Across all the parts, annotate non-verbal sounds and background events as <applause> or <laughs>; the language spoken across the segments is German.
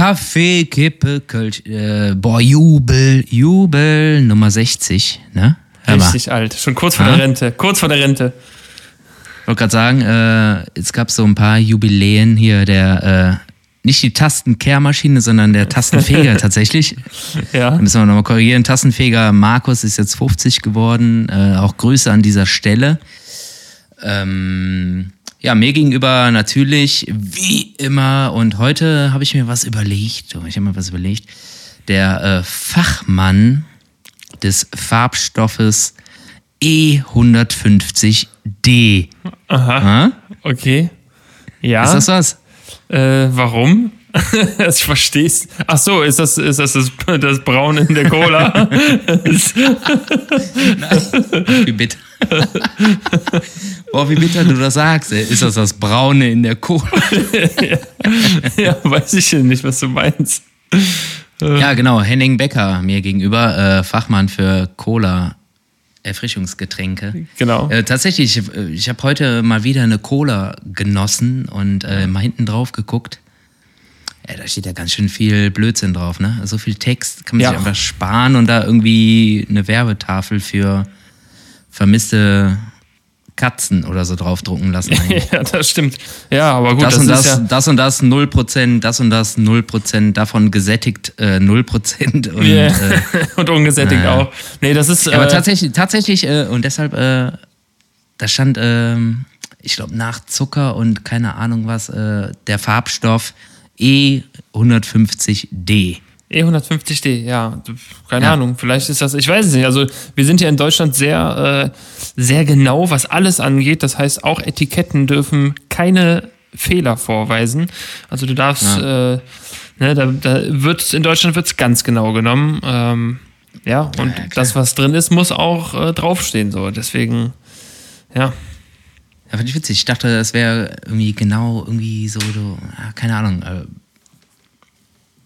Kaffee, Kippe, Kölsch, äh, boah, Jubel, Jubel, Nummer 60, ne? Richtig alt. Schon kurz vor Ah. der Rente. Kurz vor der Rente. Ich wollte gerade sagen, äh, es gab so ein paar Jubiläen hier, der, äh, nicht die Tastenkehrmaschine, sondern der Tastenfeger <laughs> tatsächlich. Ja. Da müssen wir nochmal korrigieren. Tastenfeger Markus ist jetzt 50 geworden. Äh, auch Grüße an dieser Stelle. Ähm, ja, mir gegenüber natürlich wie immer. Und heute habe ich mir was überlegt. Oh, Ich habe mir was überlegt. Der äh, Fachmann des Farbstoffes E E150D. Aha. Okay. Ja. Ist das was? Äh, warum? <laughs> ich versteh's. Ach so, ist das, ist das das, das Braun in der Cola? <laughs> <laughs> Wie bitter. Boah, wie bitter du das sagst. Ey. Ist das das Braune in der Cola? <laughs> ja, weiß ich ja nicht, was du meinst. Ja, genau. Henning Becker mir gegenüber, äh, Fachmann für Cola. Erfrischungsgetränke. Genau. Äh, tatsächlich, ich, äh, ich habe heute mal wieder eine Cola genossen und äh, mal hinten drauf geguckt. Ja, da steht ja ganz schön viel Blödsinn drauf, ne? So viel Text kann man Ja. sich einfach sparen und da irgendwie eine Werbetafel für vermisste Katzen oder so draufdrucken lassen. <laughs> ja, das stimmt. Ja, aber gut, das, das, und ist das, ja. das und das 0%, das und das 0%, davon gesättigt äh, 0% und Yeah. äh, <laughs> und ungesättigt naja. auch. Nee, das ist. aber äh, tatsächlich, tatsächlich, äh, und deshalb, äh, da stand, ähm, ich glaube, nach Zucker und keine Ahnung was, äh, der Farbstoff E E150D. E150D, E ja, keine Ja. Ahnung, vielleicht ist das, ich weiß es nicht. Also wir sind ja in Deutschland sehr, äh, sehr genau, was alles angeht. Das heißt, auch Etiketten dürfen keine Fehler vorweisen. Also du darfst, äh, ne, da, da wird's, in Deutschland wird's ganz genau genommen. Ähm, ja, und das, was drin ist, muss auch äh, draufstehen. So, deswegen, ja. Ja, fand ich witzig. Ich dachte, das wäre irgendwie genau irgendwie so, so ah, keine Ahnung, äh,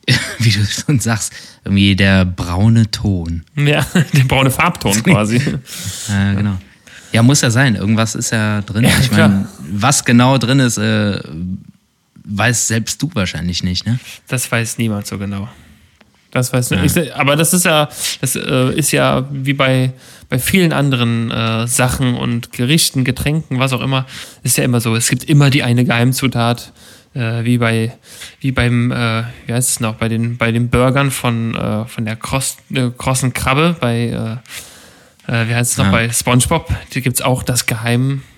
<laughs> wie du schon sagst, irgendwie der braune Ton. Ja, <laughs> der braune Farbton <laughs> quasi. Äh, genau. Ja, muss ja sein. Irgendwas ist ja drin. Ja, ich meine, was genau drin ist, äh, weiß selbst du wahrscheinlich nicht, ne? Das weiß niemand so genau. Das weiß nicht. Ich, aber das ist ja, das äh, ist ja wie bei, bei vielen anderen äh, Sachen und Gerichten, Getränken, was auch immer, ist ja immer so. Es gibt immer die eine Geheimzutat, äh, wie bei, wie beim, äh, wie heißt es noch, bei den, bei den Burgern von, äh, von der Kross, äh, krossen Krabbe, bei, äh, äh, wie heißt es noch, Ja. bei SpongeBob, da gibt es auch das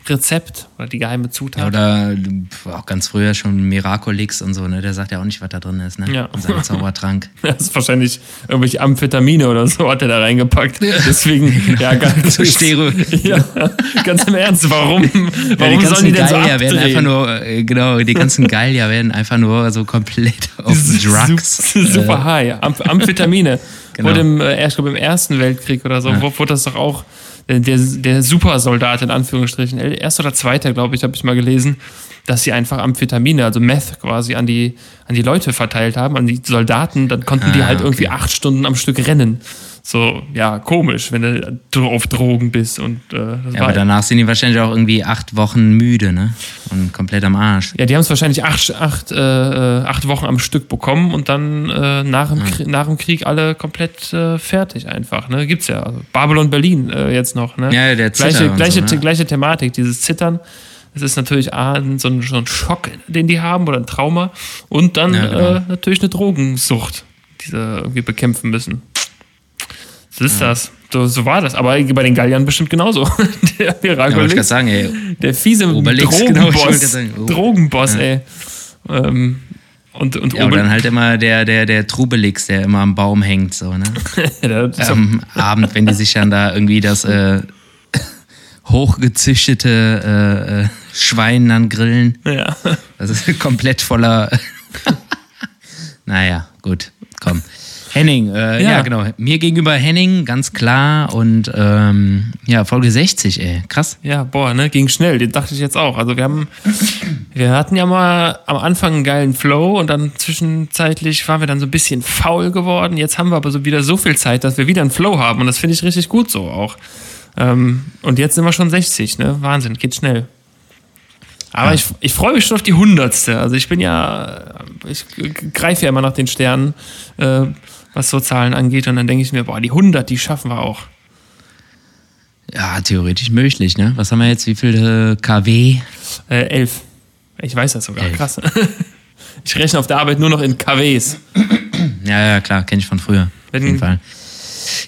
Geheimrezept oder die geheime Zutat. Oder pf, auch ganz früher schon Miraculix und so, ne? Der sagt ja auch nicht, was da drin ist, ne? Ja. In seinem Zaubertrank. <laughs> Das ist wahrscheinlich irgendwelche Amphetamine oder so hat er da reingepackt. Deswegen, <laughs> ja, ganz, So Stero- <laughs> ja, ganz im Ernst, warum, Ja, warum sollen die denn so Gallier werden einfach abdrehen? nur, äh, genau, die ganzen Gallier werden einfach nur so komplett auf Drugs. Su- Super high. Am Amphetamine. Genau. Wurde im, äh, ich glaube, im Ersten Weltkrieg oder so, wo wurde das doch auch, der, der Supersoldat in Anführungsstrichen, äh, erster oder zweiter, glaube ich, habe ich mal gelesen, dass sie einfach Amphetamine, also Meth quasi an die, an die Leute verteilt haben, an die Soldaten, dann konnten die Ah, halt irgendwie okay. acht Stunden am Stück rennen. So, ja, komisch, wenn du auf Drogen bist und äh, Ja, aber danach sind die wahrscheinlich auch irgendwie acht Wochen müde, ne? Und komplett am Arsch. Ja, die haben es wahrscheinlich acht, acht, äh, äh, acht Wochen am Stück bekommen und dann äh, nach, dem Krieg, nach dem Krieg alle komplett äh, fertig einfach. Ne? Gibt's ja. Also Babylon Berlin äh, jetzt noch. Ne? Ja, der Zitter gleiche, gleiche, so, ne? gleiche Thematik, dieses Zittern. Es ist natürlich A, so ein, so ein Schock, den die haben oder ein Trauma und dann Ja, genau. äh, natürlich eine Drogensucht, die sie irgendwie bekämpfen müssen. Das ist das. So, so war das. Aber bei den Galliern bestimmt genauso. <laughs> Der Ja, Miraculix sagen, ey. der fiese Obelix, genau, Drogenboss, gerade sagen, oh. Drogenboss, ey. Ähm, und und Ja, und Obel- dann halt immer der, der, der Trubelix, der immer am Baum hängt, so, ne? <laughs> Ja, Am Abend, wenn die sich dann da irgendwie das äh, <laughs> hochgezüchtete äh, äh, Schwein dann grillen. ja, ja. Das ist komplett voller. naja, gut, komm. Henning, äh, ja. Ja. genau. Mir gegenüber Henning, ganz klar. Und ähm, ja, Folge 60, ey. Krass. ja, boah, ne, ging schnell, den dachte ich jetzt auch. Also wir haben, wir hatten ja mal am Anfang einen geilen Flow und dann zwischenzeitlich waren wir dann so ein bisschen faul geworden. Jetzt haben wir aber so wieder so viel Zeit, dass wir wieder einen Flow haben und das finde ich richtig gut so auch. Ähm, und jetzt sind wir schon 60, ne? Wahnsinn, geht schnell. Aber Ja. ich, ich freue mich schon auf die hundertste. Also ich bin ja, ich greife ja immer nach den Sternen, äh, was so Zahlen angeht. Und dann denke ich mir, boah, die 100, die schaffen wir auch. Ja, theoretisch möglich, ne? Was haben wir jetzt? Wie viel äh, KW? Äh, elf. Ich weiß das sogar. Elf. Krass. <laughs> Ich rechne auf der Arbeit nur noch in KWs. <clears throat> Ja, ja, klar, kenne ich von früher. Wenn- auf jeden Fall.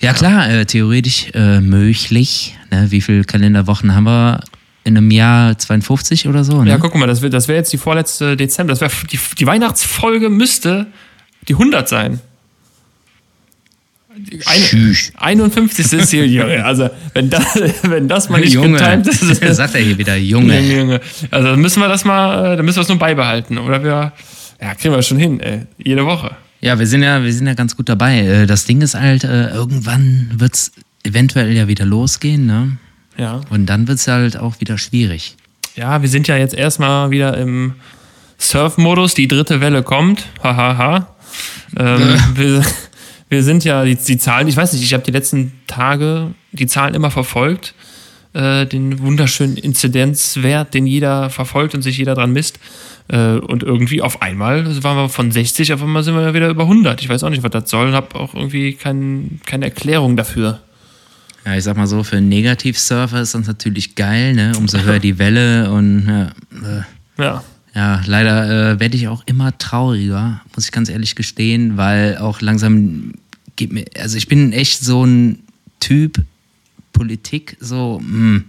Ja, klar, äh, theoretisch äh, möglich. Ne? Wie viele Kalenderwochen haben wir in einem Jahr? 52 oder so? Ne? Ja, guck mal, das wäre das wär jetzt die vorletzte Dezember. Das wär, die, die Weihnachtsfolge müsste die 100 sein. Tschüss. 51. ist hier, Junge. Also, wenn das, wenn das mal nicht Junge. getimt ist, <laughs> Sagt er hier wieder, Junge. Junge. Also, dann müssen wir das mal, äh, dann müssen wir es nur beibehalten. Oder wir, ja, kriegen wir schon hin, ey. Jede Woche. Ja, wir sind ja, wir sind ja ganz gut dabei. Äh, Das Ding ist halt, äh, irgendwann wird es eventuell ja wieder losgehen, ne? Ja. Und dann wird es halt auch wieder schwierig. Ja, wir sind ja jetzt erstmal wieder im Surf-Modus. Die dritte Welle kommt. Hahaha. Ha, ha. ähm, wir, wir sind ja, die, die Zahlen, ich weiß nicht, ich habe die letzten Tage die Zahlen immer verfolgt. Äh, den wunderschönen Inzidenzwert, den jeder verfolgt und sich jeder dran misst. Äh, und irgendwie auf einmal waren wir von 60, auf einmal sind wir wieder über 100. Ich weiß auch nicht, was das soll und habe auch irgendwie kein, keine Erklärung dafür. Ja, ich sag mal so, für einen Negativsurfer ist das natürlich geil, ne? Umso höher <laughs> die Welle und ja, äh, Ja. Ja, leider äh, werde ich auch immer trauriger, muss ich ganz ehrlich gestehen, weil auch langsam geht mir, also ich bin echt so ein Typ Politik, so, mh.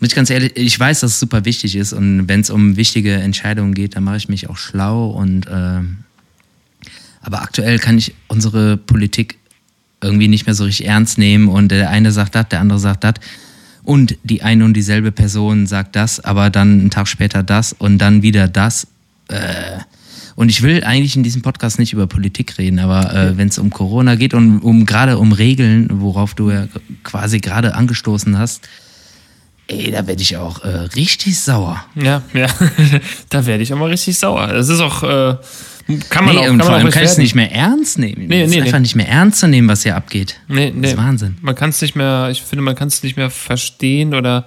muss ich ganz ehrlich, ich weiß, dass es super wichtig ist und wenn es um wichtige Entscheidungen geht, dann mache ich mich auch schlau und ähm, aber aktuell kann ich unsere Politik irgendwie nicht mehr so richtig ernst nehmen und der eine sagt das, der andere sagt das und die eine und dieselbe Person sagt das, aber dann einen Tag später das und dann wieder das. Äh, und ich will eigentlich in diesem Podcast nicht über Politik reden, aber äh, wenn es um Corona geht und um gerade um Regeln, worauf du ja quasi gerade angestoßen hast, ey, da werde ich auch äh, richtig sauer. Ja, ja. <laughs> da werde ich auch mal richtig sauer. Es ist auch, äh, kann man Nee, auch, und kann vor man allem kann ich es nicht mehr ernst nehmen. Nee, nee, ist einfach nee. nicht mehr ernst zu nehmen, was hier abgeht. Nee, nee. Das ist Wahnsinn. Man kann es nicht mehr, ich finde, man kann es nicht mehr verstehen oder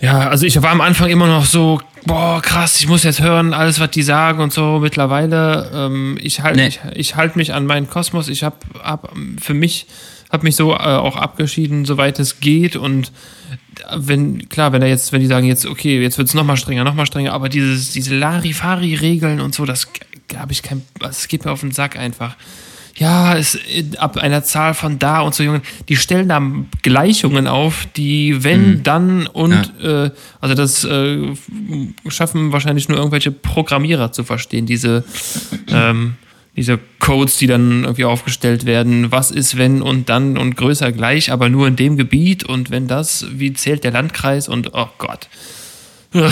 ja, also ich war am Anfang immer noch so, boah, krass, ich muss jetzt hören, alles, was die sagen und so. Mittlerweile, ähm, ich halte Nee. ich, ich halt mich an meinen Kosmos. Ich habe hab für mich, habe mich so äh, auch abgeschieden, soweit es geht und wenn, klar, wenn er jetzt, wenn die sagen jetzt, okay, jetzt wird es nochmal strenger, nochmal strenger, aber dieses, diese Larifari-Regeln und so, das habe ich kein, das geht mir auf den Sack einfach. Ja, es, ab einer Zahl von da und so, Jungen, die stellen da Gleichungen auf, die wenn, dann und, äh, also das äh, schaffen wahrscheinlich nur irgendwelche Programmierer zu verstehen, diese, ähm, diese Codes, die dann irgendwie aufgestellt werden, was ist wenn und dann und größer gleich, aber nur in dem Gebiet und wenn das, wie zählt der Landkreis und oh Gott. Ugh.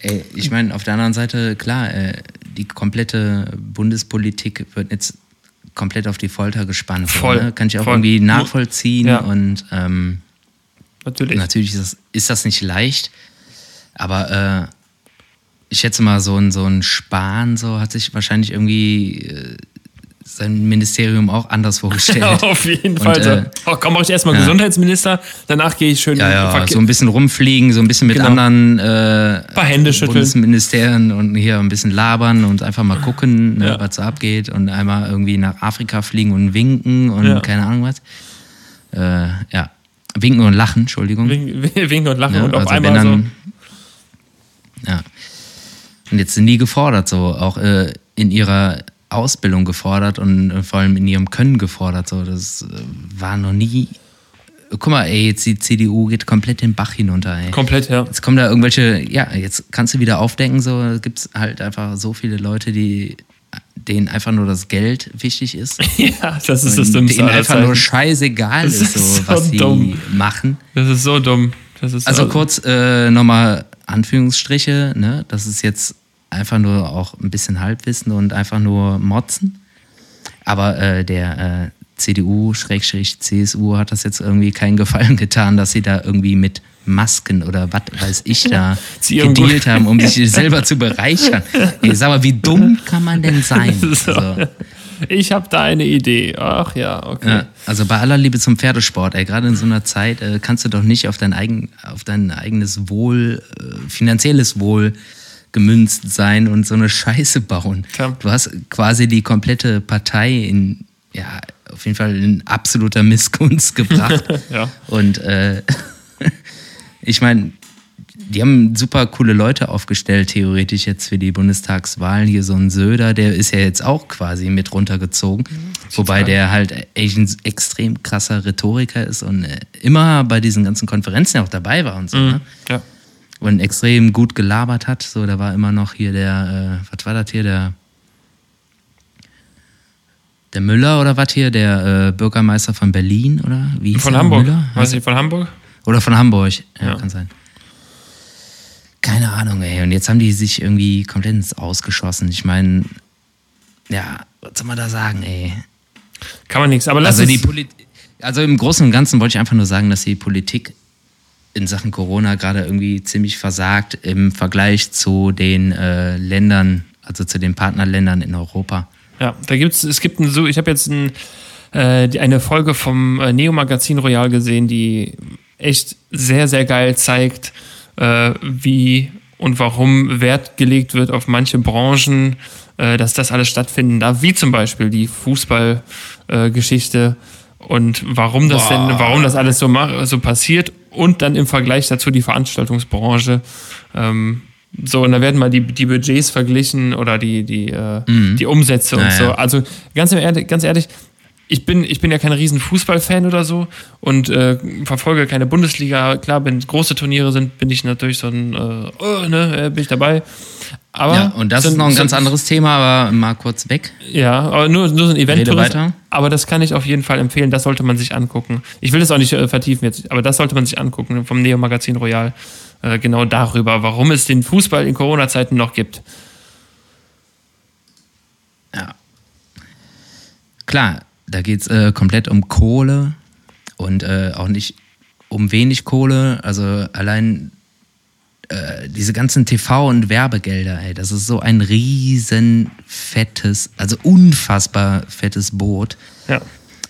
Ey, ich meine, auf der anderen Seite, klar, äh, die komplette Bundespolitik wird jetzt komplett auf die Folter gespannt. so, Voll, ne? Kann ich auch voll. irgendwie nachvollziehen Ja. und ähm, Natürlich. natürlich ist das, ist das nicht leicht, aber äh, ich schätze mal, so ein, so ein Spahn so hat sich wahrscheinlich irgendwie äh, sein Ministerium auch anders vorgestellt. <laughs> Auf jeden Und, Fall. so. äh, oh, komm, mach ich erstmal ja. Gesundheitsminister, danach gehe ich schön Ja, ja, Verkehr- so ein bisschen rumfliegen, so ein bisschen mit Genau. anderen äh, Paar Hände schütteln. Bundesministerien und hier ein bisschen labern und einfach mal gucken, ne, Ja. was so abgeht und einmal irgendwie nach Afrika fliegen und winken und Ja. keine Ahnung was. Äh, ja, winken und lachen, Entschuldigung. Wink- <laughs> Winken und lachen Ja, und auf also einmal wenn so. dann, Ja. Und jetzt sind die gefordert, so auch äh, in ihrer Ausbildung gefordert und äh, vor allem in ihrem Können gefordert. So, das äh, war noch nie. Guck mal, ey, jetzt die CDU geht komplett den Bach hinunter, ey. Komplett, ja. Jetzt kommen da irgendwelche, ja, jetzt kannst du wieder aufdenken, so gibt es halt einfach so viele Leute, die denen einfach nur das Geld wichtig ist. <laughs> Ja, das ist das Dümmste denen einfach nur scheißegal Das ist, ist so, so was sie dumm. machen. Das ist so dumm. Das ist Also so- kurz äh, nochmal Anführungsstriche, ne? Das ist jetzt einfach nur auch ein bisschen Halbwissen und einfach nur Motzen. Aber äh, der äh, CDU-CSU hat das jetzt irgendwie keinen Gefallen getan, dass sie da irgendwie mit Masken oder was weiß ich da <laughs> Sie gedealt haben, um sich <laughs> selber zu bereichern. Ey, sag mal, wie dumm kann man denn sein? <laughs> So. Also, ich habe da eine Idee. Ach ja, okay. Ja, also bei aller Liebe zum Pferdesport, ey, gerade in so einer Zeit äh, kannst du doch nicht auf dein, eigen, auf dein eigenes Wohl, äh, finanzielles Wohl gemünzt sein und so eine Scheiße bauen. Klar. Du hast quasi die komplette Partei in, ja, auf jeden Fall in absoluter Missgunst <laughs> gebracht. ja. Und äh, <laughs> ich meine, die haben super coole Leute aufgestellt, theoretisch jetzt für die Bundestagswahlen. Hier so ein Söder, der ist ja jetzt auch quasi mit runtergezogen. Mhm, Wobei der halt echt ein extrem krasser Rhetoriker ist und äh, immer bei diesen ganzen Konferenzen auch dabei war und so. Mhm, ne? Ja. Und extrem gut gelabert hat. So, da war immer noch hier der, äh, was war das hier, der der Müller oder was hier, der äh, Bürgermeister von Berlin oder wie? Von Hamburg. Müller? Weiß ich, von Hamburg? Oder von Hamburg, ja, ja. kann sein. Keine Ahnung, ey. Und jetzt haben die sich irgendwie komplett ins Ausgeschossen. Ich meine, ja, was soll man da sagen, ey? Kann man nichts, aber lass also, die Poli also im Großen und Ganzen wollte ich einfach nur sagen, dass die Politik in Sachen Corona gerade irgendwie ziemlich versagt im Vergleich zu den äh, Ländern, also zu den Partnerländern in Europa. Ja, da gibt's, es gibt ein, so, ich habe jetzt ein, äh, eine Folge vom äh, Neo Magazin Royal gesehen, die echt sehr, sehr geil zeigt, äh, wie und warum Wert gelegt wird auf manche Branchen, äh, dass das alles stattfinden darf, wie zum Beispiel die Fußballgeschichte äh, und warum das Boah. denn, warum das alles so, so passiert und dann im Vergleich dazu die Veranstaltungsbranche. Ähm, so, und da werden mal die, die Budgets verglichen oder die, die, äh, mhm. die Umsätze und naja. so. Also ganz ehrlich, ganz ehrlich, ich bin, ich bin ja kein riesen Fußballfan oder so und äh, verfolge keine Bundesliga. Klar, wenn große Turniere sind, bin ich natürlich so ein, äh, oh, ne, äh, bin ich dabei. Aber ja, und das so, ist noch ein ganz anderes Thema, aber mal kurz weg. Ja, aber nur, nur so ein event weiter. Aber das kann ich auf jeden Fall empfehlen, das sollte man sich angucken. Ich will das auch nicht äh, vertiefen jetzt, aber das sollte man sich angucken vom Neo Magazin Royal. Äh, genau darüber, warum es den Fußball in Corona-Zeiten noch gibt. Ja. Klar, da geht es äh, komplett um Kohle und äh, auch nicht um wenig Kohle. Also allein äh, diese ganzen TV- und Werbegelder, ey, das ist so ein riesen fettes, also unfassbar fettes Boot. Ja.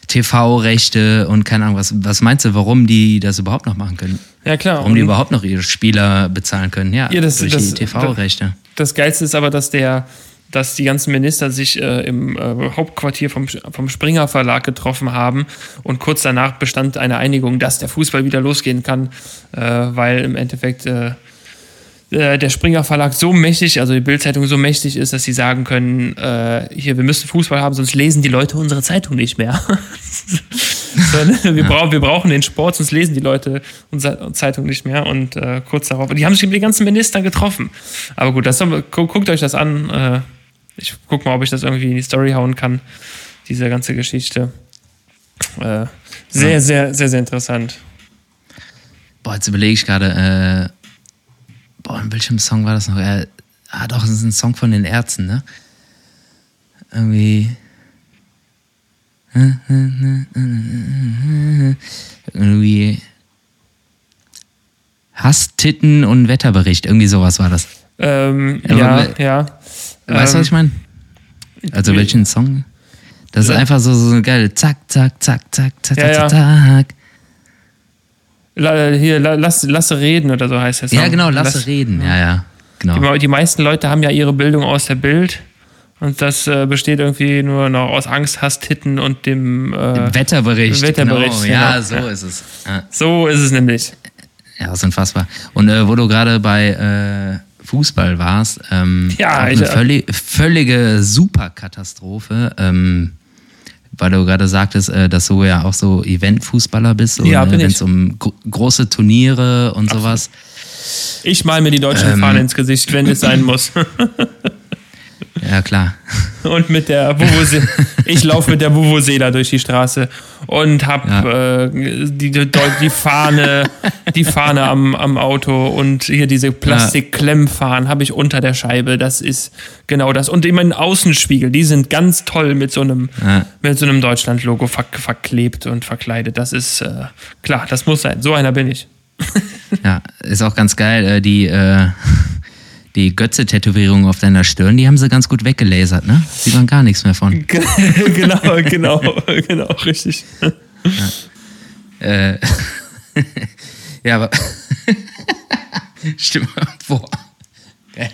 TV-Rechte und keine Ahnung, was, was meinst du, warum die das überhaupt noch machen können? Ja, klar. Warum die überhaupt noch ihre Spieler bezahlen können? Ja, ja das, durch das, die TV-Rechte. Das, das Geilste ist aber, dass der, dass die ganzen Minister sich äh, im äh, Hauptquartier vom, vom Springer Verlag getroffen haben und kurz danach bestand eine Einigung, dass der Fußball wieder losgehen kann, äh, weil im Endeffekt äh, der Springer Verlag so mächtig, also die Bildzeitung so mächtig ist, dass sie sagen können, äh, hier, wir müssen Fußball haben, sonst lesen die Leute unsere Zeitung nicht mehr. <laughs> wir, ja. brauchen, wir brauchen den Sport, sonst lesen die Leute unsere Zeitung nicht mehr. Und äh, kurz darauf, die haben sich mit den ganzen Ministern getroffen. Aber gut, das, guckt euch das an. Äh, ich guck mal, ob ich das irgendwie in die Story hauen kann, diese ganze Geschichte. Äh, sehr, sehr, sehr, sehr interessant. Boah, jetzt überlege ich gerade, äh, boah, in welchem Song war das noch? Äh, ah, doch, das ist ein Song von den Ärzten, ne? Irgendwie. Irgendwie. Hass, Titten und Wetterbericht, irgendwie sowas war das. Ähm, ja, ja. Weißt du, was ich meine? Also welchen Song? Das ist einfach so, so geil. Zack, zack, zack, zack, zack, ja, zack, zack. Hier, lass, lasse reden oder so heißt es. Ja, genau, lasse lass, reden. Ja, ja. Genau. Die, die, meisten Leute haben ja ihre Bildung aus der Bild. Und das äh, besteht irgendwie nur noch aus Angst, Hass, Titten und dem äh, Wetterbericht. Wetterbericht, genau. Ja, so ist es. Ja. So ist es nämlich. Ja, das ist unfassbar. Und äh, wo du gerade bei äh, Fußball warst. Ähm, ja, eine ich, völlig, völlige Superkatastrophe. Ähm, weil du gerade sagtest, äh, dass du ja auch so Eventfußballer bist. Ja, bin Wenn es um gro große Turniere und Absolut. sowas. Ich mal mir die deutschen ähm, Fahnen ins Gesicht, wenn es sein muss. <laughs> Ja, klar. <laughs> Und mit der Vuvuzela. ich laufe mit der Vuvuzela durch die Straße und habe ja. äh, die, die Fahne, die Fahne am, am Auto und hier diese Plastikklemmfahnen habe ich unter der Scheibe. Das ist genau das. Und immer Außenspiegel, die sind ganz toll mit so einem, ja. mit so einem Deutschland-Logo ver verklebt und verkleidet. Das ist äh, klar, das muss sein. So einer bin ich. ja, ist auch ganz geil. Äh, die äh die Götze-Tätowierung auf deiner Stirn, die haben sie ganz gut weggelasert, ne? Sieht man gar nichts mehr von. <laughs> genau, genau, genau, richtig. Ja, äh, <laughs> ja aber. Stimmt, boah. Geil.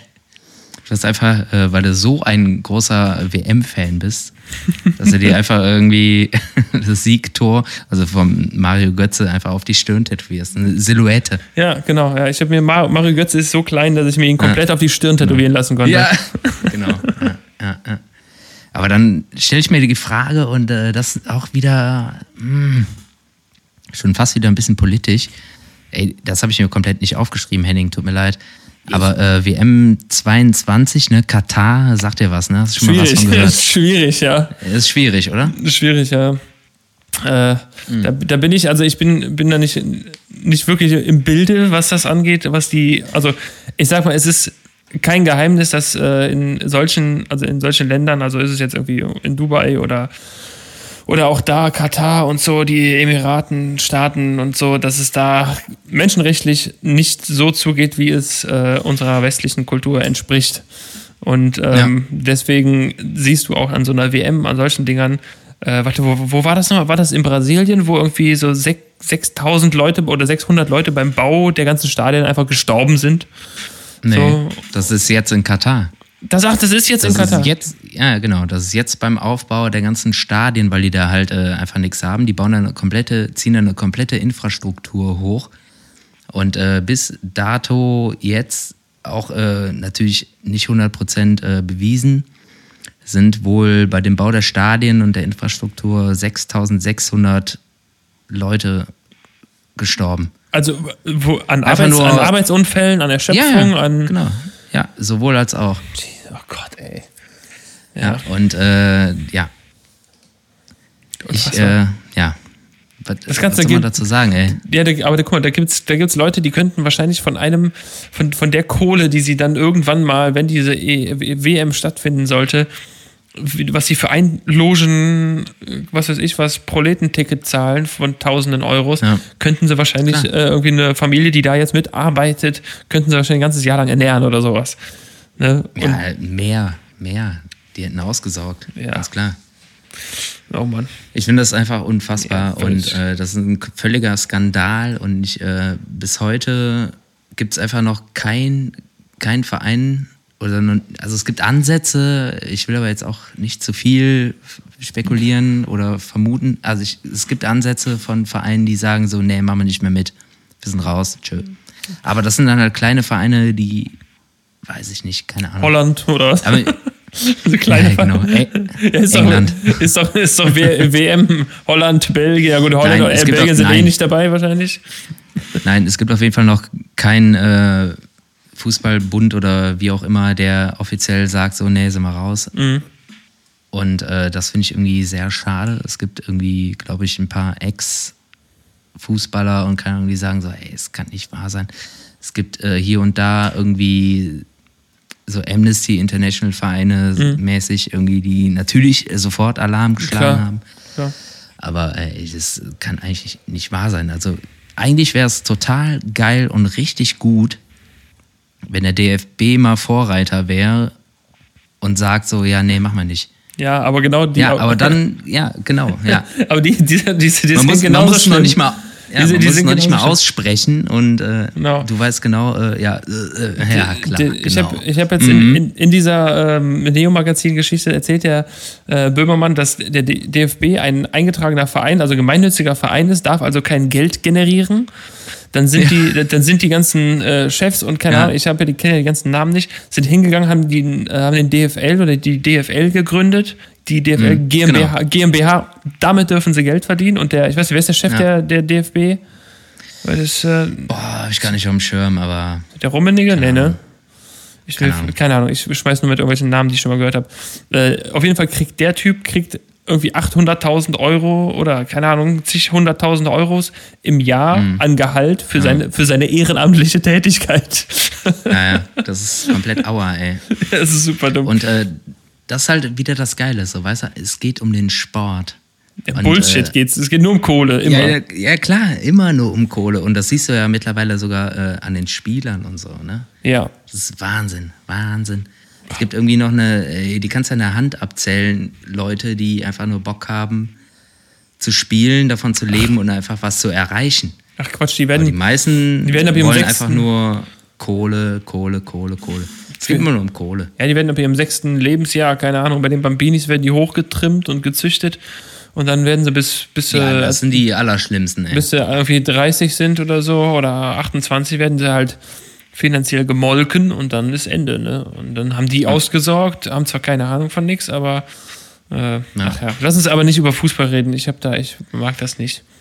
Du hast einfach, äh, weil du so ein großer WM-Fan bist, dass du dir einfach irgendwie <laughs> das Siegtor, also vom Mario Götze, einfach auf die Stirn tätowierst. Eine Silhouette. Ja, genau. Ja, ich habe mir Mar Mario Götze ist so klein, dass ich mir ihn komplett ja. auf die Stirn tätowieren lassen konnte. Ja, <laughs> genau. Ja, ja, ja. Aber dann stelle ich mir die Frage und äh, das auch wieder mh, hm, schon fast wieder ein bisschen politisch. Ey, das habe ich mir komplett nicht aufgeschrieben, Henning, tut mir leid. Aber äh, WM 22, ne, Katar, sagt dir was, ne? Hast du schon schwierig, mal was von gehört? Ist <laughs> schwierig, ja. Ist schwierig, oder? Schwierig, ja. Äh, mhm. da, da, bin ich, also ich bin, bin da nicht, nicht wirklich im Bilde, was das angeht, was die, also ich sag mal, es ist kein Geheimnis, dass äh, in solchen, also in solchen Ländern, also ist es jetzt irgendwie in Dubai oder oder auch da Katar und so, die Emiraten, Staaten und so, dass es da menschenrechtlich nicht so zugeht, wie es äh, unserer westlichen Kultur entspricht. Und ähm, ja. deswegen siehst du auch an so einer WM, an solchen Dingern, äh, warte, wo, wo war das nochmal? War das in Brasilien, wo irgendwie so 6000 Leute oder 600 Leute beim Bau der ganzen Stadien einfach gestorben sind? Nee, so. das ist jetzt in Katar. Das, ach, das ist jetzt das in Katar. Jetzt, ja, genau. Das ist jetzt beim Aufbau der ganzen Stadien, weil die da halt äh, einfach nichts haben. Die bauen dann eine komplette, ziehen dann eine komplette Infrastruktur hoch. Und äh, bis dato jetzt auch äh, natürlich nicht 100 Prozent äh, bewiesen, sind wohl bei dem Bau der Stadien und der Infrastruktur 6600 Leute gestorben. Also wo, an, Arbeits-, nur, an Arbeitsunfällen, an Erschöpfung, ja, ja, an. Genau. Ja, sowohl als auch. Oh Gott, ey. Ja, und äh, ja. Ich, äh, ja. Was, das kannst was soll man dazu sagen, ey? Ja, da, aber da, guck mal, da gibt's, da gibt's Leute, die könnten wahrscheinlich von einem, von, von der Kohle, die sie dann irgendwann mal, wenn diese e WM stattfinden sollte, was sie für Einlogen, was weiß ich was, Proletenticket zahlen von tausenden Euros, ja. könnten sie wahrscheinlich äh, irgendwie eine Familie, die da jetzt mitarbeitet, könnten sie wahrscheinlich ein ganzes Jahr lang ernähren oder sowas. Ne? ja, mehr, mehr. Die hätten ausgesaugt, ja. ganz klar. Oh Mann. Ich finde das einfach unfassbar ja, und äh, das ist ein völliger Skandal und ich, äh, bis heute gibt es einfach noch kein, kein Verein oder nun, also es gibt Ansätze, ich will aber jetzt auch nicht zu viel spekulieren oder vermuten. Also ich, es gibt Ansätze von Vereinen, die sagen so, nee, machen wir nicht mehr mit. Wir sind raus, tschö. Aber das sind dann halt kleine Vereine, die, weiß ich nicht, keine Ahnung. Holland oder was? Aber, <laughs> so kleine ja, genau. Ist England. Doch, ist doch, ist doch WM, Holland, Belgien. Ja gut, Holland und äh, Belgien sind eh nicht dabei wahrscheinlich. Nein, es gibt auf jeden Fall noch kein äh, Fußballbund oder wie auch immer, der offiziell sagt, so, nee, sind wir raus. Mhm. Und äh, das finde ich irgendwie sehr schade. Es gibt irgendwie, glaube ich, ein paar Ex-Fußballer und keine Ahnung, die sagen so, ey, es kann nicht wahr sein. Es gibt äh, hier und da irgendwie so Amnesty International Vereine mhm. mäßig irgendwie, die natürlich sofort Alarm geschlagen Klar. haben. Klar. Aber ey, das kann eigentlich nicht wahr sein. Also eigentlich wäre es total geil und richtig gut, wenn der DFB mal Vorreiter wäre und sagt so, ja, nee, mach mal nicht. Ja, aber genau die. Ja, aber dann, <laughs> ja, genau, ja. aber die, diese, diese, die man muss, man muss noch nicht mal, ja, diese, man muss noch nicht mal aussprechen und äh, genau. du weißt genau, äh, ja, äh, äh ja, klar. Die, die, ich genau. habe ich hab jetzt mhm. in, in, in, dieser ähm, Neo-Magazin-Geschichte erzählt der äh, Böhmermann, dass der DFB ein eingetragener Verein, also gemeinnütziger Verein ist, darf also kein Geld generieren dann sind ja. die, dann sind die ganzen äh, Chefs und keine. Ahnung, ich habe ja die kenne ja die ganzen Namen nicht, sind hingegangen, haben die, haben den DFL oder die DFL gegründet, die DFL mhm, GmbH, genau. GmbH, damit dürfen sie Geld verdienen und der, ich weiß nicht, wer ist der Chef ja. der, der DFB? Weil das, äh, Boah, hab ich gar nicht auf dem Schirm, aber. Der Rummenigge? Nee, ne? Ich will, keine Ahnung. keine Ahnung, ich schmeiß nur mit irgendwelchen Namen, die ich schon mal gehört habe. Äh, auf jeden Fall kriegt der Typ kriegt irgendwie 800.000 Euro oder keine Ahnung, zig hunderttausend Euros im Jahr mhm. an Gehalt für, ja. seine, für seine ehrenamtliche Tätigkeit. Ja, ja, das ist komplett Aua, ey. <laughs> Das ist super dumm. Und äh, das ist halt wieder das Geile, so weißt du, es geht um den Sport. Ja, Und, Bullshit äh, geht's. Es geht nur um Kohle. Immer. Ja, ja, klar, immer nur um Kohle. Und das siehst du ja mittlerweile sogar äh, an den Spielern und so, ne? ja. Das ist Wahnsinn, Wahnsinn. Es gibt irgendwie noch eine, äh, die kannst du an der Hand abzählen, Leute, die einfach nur Bock haben zu spielen, davon zu leben und einfach was zu erreichen. Ach Quatsch, die Aber werden. die meisten Die werden wollen einfach nur Kohle, Kohle, Kohle, Kohle. Es geht immer nur um Kohle. Ja, die werden ab ihrem sechsten Lebensjahr, keine Ahnung, bei den Bambinis werden die hochgetrimmt und gezüchtet und dann werden sie bis, bis, Ja, das sind die Allerschlimmsten, ey. bis sie irgendwie 30 sind oder so oder 28 werden sie halt finanziell gemolken und dann ist Ende, ne? Und dann haben die ausgesorgt, haben zwar keine Ahnung von nix, aber äh, ach ja. Lass uns aber nicht über Fußball reden. Ich habe da, ich mag das nicht. <laughs>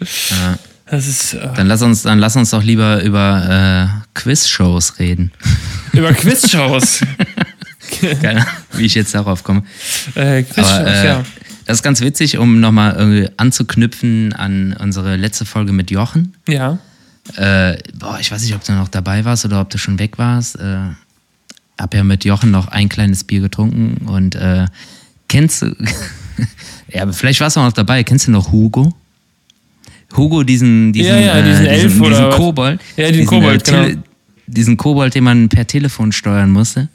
Ja. Das ist äh, Dann lass uns, dann lass uns doch lieber über äh, Quiz-Shows reden. <laughs> über Quizshows. <laughs> Keine Ahnung, wie ich jetzt darauf komme. äh, Quizshows, äh, ja. das ist ganz witzig, um nochmal irgendwie anzuknüpfen an unsere letzte Folge mit Jochen. Ja. Äh, boah, ich weiß nicht, ob du noch dabei warst oder ob du schon weg warst. Äh, hab ja mit Jochen noch ein kleines Bier getrunken und äh, kennst du, <laughs> ja, vielleicht warst du auch noch dabei, kennst du noch Hugo? Hugo, diesen, diesen, Ja, ja, diesen äh, Elf diesen, oder diesen? Kobold. Ja, diesen diesen, Kobold, äh, Tele- Diesen Kobold, den man per Telefon steuern musste.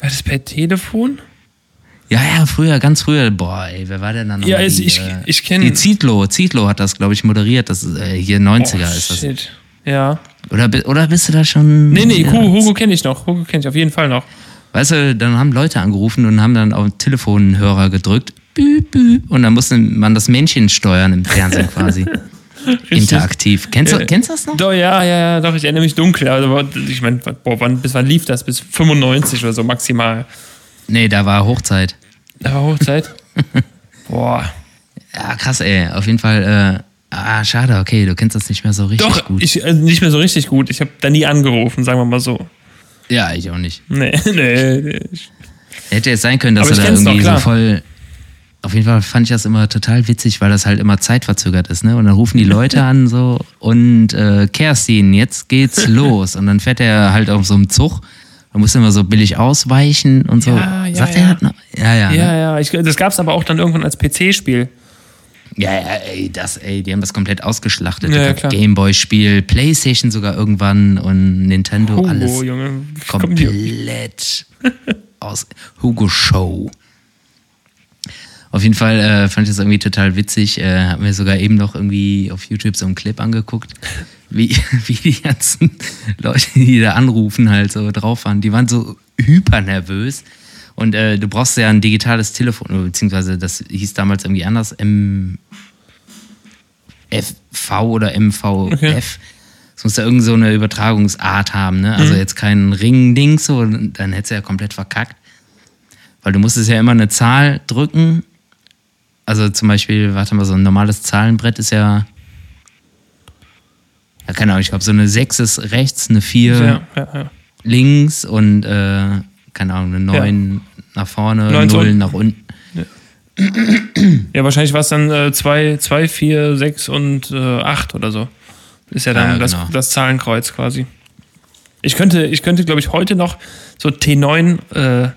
War das per Telefon? Ja, ja, früher, ganz früher. Boah, ey, wer war denn da noch? Ja, also die, ich- äh, ich kenn- Die Zietlow, Zietlow hat das, glaube ich, moderiert. Das ist äh, hier 90er oh, ist das. shit. Ja. Oder, oder bist du da schon. Nee, nee, ja, Hugo, Hugo kenne ich noch. Hugo kenne ich auf jeden Fall noch. Weißt du, dann haben Leute angerufen und haben dann auf den Telefonhörer gedrückt. Büb, büb, und dann musste man das Männchen steuern im Fernsehen quasi. <laughs> Interaktiv. Kennst du, Ja. kennst du das noch? Doch, ja, ja, ja, doch, ich erinnere mich dunkel. Also, ich meine, boah, wann, bis wann lief das? Bis 95 oder so maximal. Nee, da war Hochzeit. Da war Hochzeit. <laughs> boah. Ja, krass, ey. Auf jeden Fall, äh, ah, schade, okay, du kennst das nicht mehr so richtig Doch, gut. ich, also nicht mehr so richtig gut. Ich habe da nie angerufen, sagen wir mal so. ja, ich auch nicht. Nee, <laughs> nee. Hätte jetzt sein können, dass Aber du ich da irgendwie so klar. voll. Auf jeden Fall fand ich das immer total witzig, weil das halt immer zeitverzögert ist, ne? Und dann rufen die Leute an so und äh, Kerstin, jetzt geht's <laughs> los. Und dann fährt er halt auf so einem Zug. Da muss immer so billig ausweichen und so. Ja, ja, Sagt ja. er noch? Ja, ja. Ja, ne? ja, ich, das gab es aber auch dann irgendwann als PC-Spiel. Ja, ja, ey, das, ey, die haben das komplett ausgeschlachtet. Ja. Gameboy-Spiel, Playstation sogar irgendwann und Nintendo, Hugo, alles Junge. Komplett <laughs> aus Hugo Show. Auf jeden Fall äh, fand ich das irgendwie total witzig. Äh, hab mir sogar eben noch irgendwie auf YouTube so einen Clip angeguckt, wie, <laughs> wie die ganzen Leute, die da anrufen, halt so drauf waren. Die waren so hyper nervös. Und äh, du brauchst ja ein digitales Telefon, beziehungsweise das hieß damals irgendwie anders, M FV oder MVF. Okay. Es muss ja irgend so eine Übertragungsart haben, ne? Mhm. Also jetzt kein Ring-Ding so, dann hättest du ja komplett verkackt. Weil du musstest ja immer eine Zahl drücken. Also zum Beispiel, warte mal, so ein normales Zahlenbrett ist ja. Ja, keine Ahnung, ich glaube, so eine 6 ist rechts, eine 4 Ja, ja, links und äh, keine Ahnung, eine 9 nach vorne, Neun 0 unten. nach unten. Ja, wahrscheinlich war es dann 2, 2, 4, 6 und 8 oder so. Ist ja dann Ja, das, genau. das Zahlenkreuz quasi. Ich könnte, ich könnte, glaube ich, heute noch so T9 äh,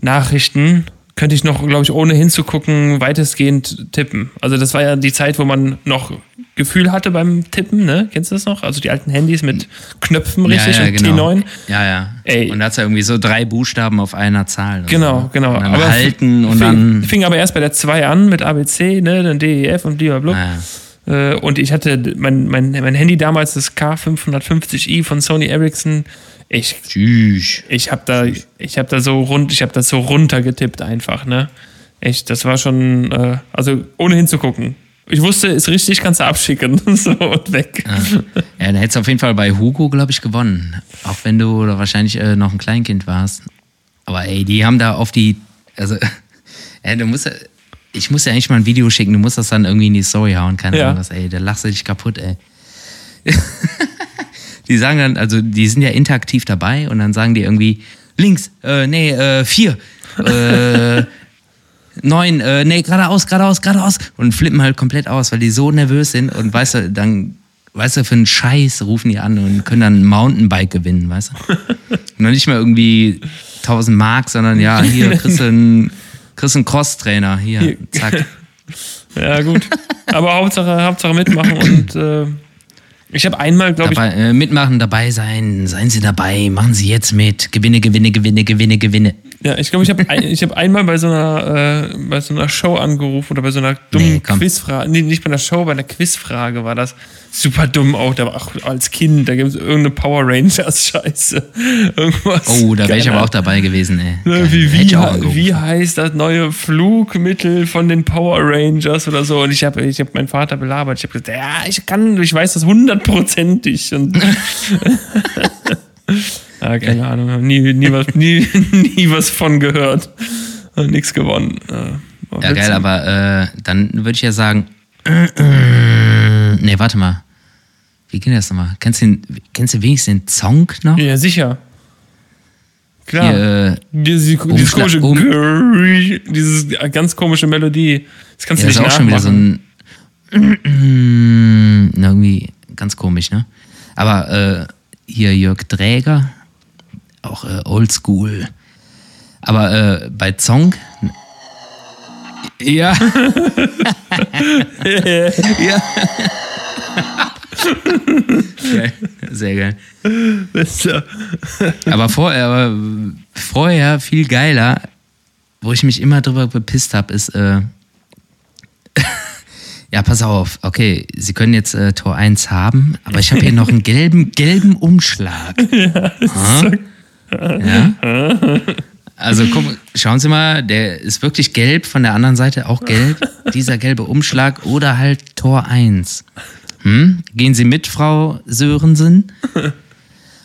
Nachrichten, könnte ich noch, glaube ich, ohne hinzugucken, weitestgehend tippen. Also das war ja die Zeit, wo man noch Gefühl hatte beim Tippen, ne? Kennst du das noch? Also die alten Handys mit Knöpfen richtig ja, ja, und genau. T9. Ja, ja. Ey. Und da hat ja irgendwie so drei Buchstaben auf einer Zahl. Genau, so. genau. Und dann Aber halten und fing, dann. fing aber erst bei der 2 an mit ABC, ne, dann DEF und blablabla. Ah, Äh, und ich hatte mein, mein, mein Handy damals, das K550i von Sony Ericsson. Ich, tschüss. ich habe da, ich habe da so rund, ich habe das so runtergetippt einfach, ne? Echt, das war schon, äh, also ohne hinzugucken. Ich wusste, ist richtig, kannst du abschicken. <laughs> so und weg. Ja, dann hättest du auf jeden Fall bei Hugo, glaube ich, gewonnen. Auch wenn du oder wahrscheinlich äh, noch ein Kleinkind warst. Aber ey, die haben da auf die. Also, <laughs> ja, du musst ja. Ich muss ja eigentlich mal ein Video schicken, du musst das dann irgendwie in die Story hauen, keine Ja. Ahnung was, ey. Da lachst du dich kaputt, ey. <laughs> die sagen dann, also die sind ja interaktiv dabei und dann sagen die irgendwie, links, äh, nee, äh, vier, äh, <laughs> neun, äh, nee, geradeaus, geradeaus, geradeaus und flippen halt komplett aus, weil die so nervös sind und weißt du, dann, weißt du, für einen Scheiß rufen die an und können dann ein Mountainbike gewinnen, weißt du? <laughs> Noch nicht mal irgendwie 1000 Mark, sondern ja, hier <laughs> kriegst du ein kriegst einen Cross-Trainer. Hier, Hier. zack. Ja, gut. Aber Hauptsache, Hauptsache mitmachen und äh, ich habe einmal, glaube ich, äh, mitmachen, dabei sein, seien Sie dabei, machen Sie jetzt mit. Gewinne, gewinne, gewinne, gewinne, gewinne. Ja, ich glaube, ich habe ich hab einmal bei so einer äh, bei so einer Show angerufen oder bei so einer dummen Nee. Quizfrage, nee, nicht bei einer Show, bei einer Quizfrage war das super dumm auch, da war auch als Kind, da gibt es irgendeine Power Rangers Scheiße. <laughs> Irgendwas. Oh, da wäre ich aber auch dabei gewesen, ey. Ne. Wie, wie, wie heißt das neue Flugmittel von den Power Rangers oder so? Und ich habe ich hab meinen Vater belabert. Ich habe gesagt, ja, ich kann, ich weiß das hundertprozentig. Und <laughs> <laughs> ja, keine Ahnung, nie, nie, was, nie, <laughs> nie was von gehört. Nichts gewonnen. Ja, war Ja, geil, aber äh, dann würde ich ja sagen. nee, warte mal. Wie geht das nochmal? Kennst du, den, kennst du wenigstens den Song noch? Ja, sicher. Klar. Hier, äh, Diese, dieses Umschlag- komische, um- dieses ganz komische Melodie. Das kannst ja, du das ist nicht auch schon wieder so nachmachen. ein. Irgendwie ganz komisch, ne? Aber äh, hier Jörg Dräger, auch äh, oldschool. Aber äh, bei Song. Ja. <laughs> ja. geil. Sehr geil. Das <laughs> ist Aber vorher, aber vorher viel geiler, wo ich mich immer drüber bepisst habe, ist, äh, <laughs> ja, pass auf, okay, Sie können jetzt äh, Tor 1 haben, aber ich habe hier noch einen gelben, gelben Umschlag. Ja, ja. Also guck, schauen Sie mal, der ist wirklich gelb, von der anderen Seite auch gelb, dieser gelbe Umschlag oder halt Tor 1. Hm? Gehen Sie mit, Frau Sörensen?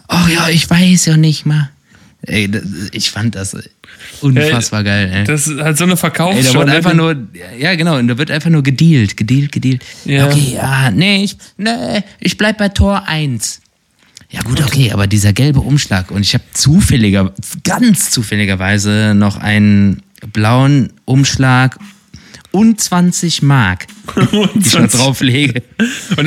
Ach ja, ich weiß ja nicht mal. Ey, das, ich fand das unfassbar geil, ey. Das ist halt so eine Ey, Verkaufsshow. da wird ne? einfach nur, ja genau, und da wird einfach nur gedealt, gedealt, gedealt. Ja. Okay, ja, nee, ich, nee, ich bleib bei Tor 1. Ja gut, okay, aber dieser gelbe Umschlag und ich habe zufälliger, ganz zufälligerweise noch einen blauen Umschlag und 20 Mark, <laughs> die ich da drauflege.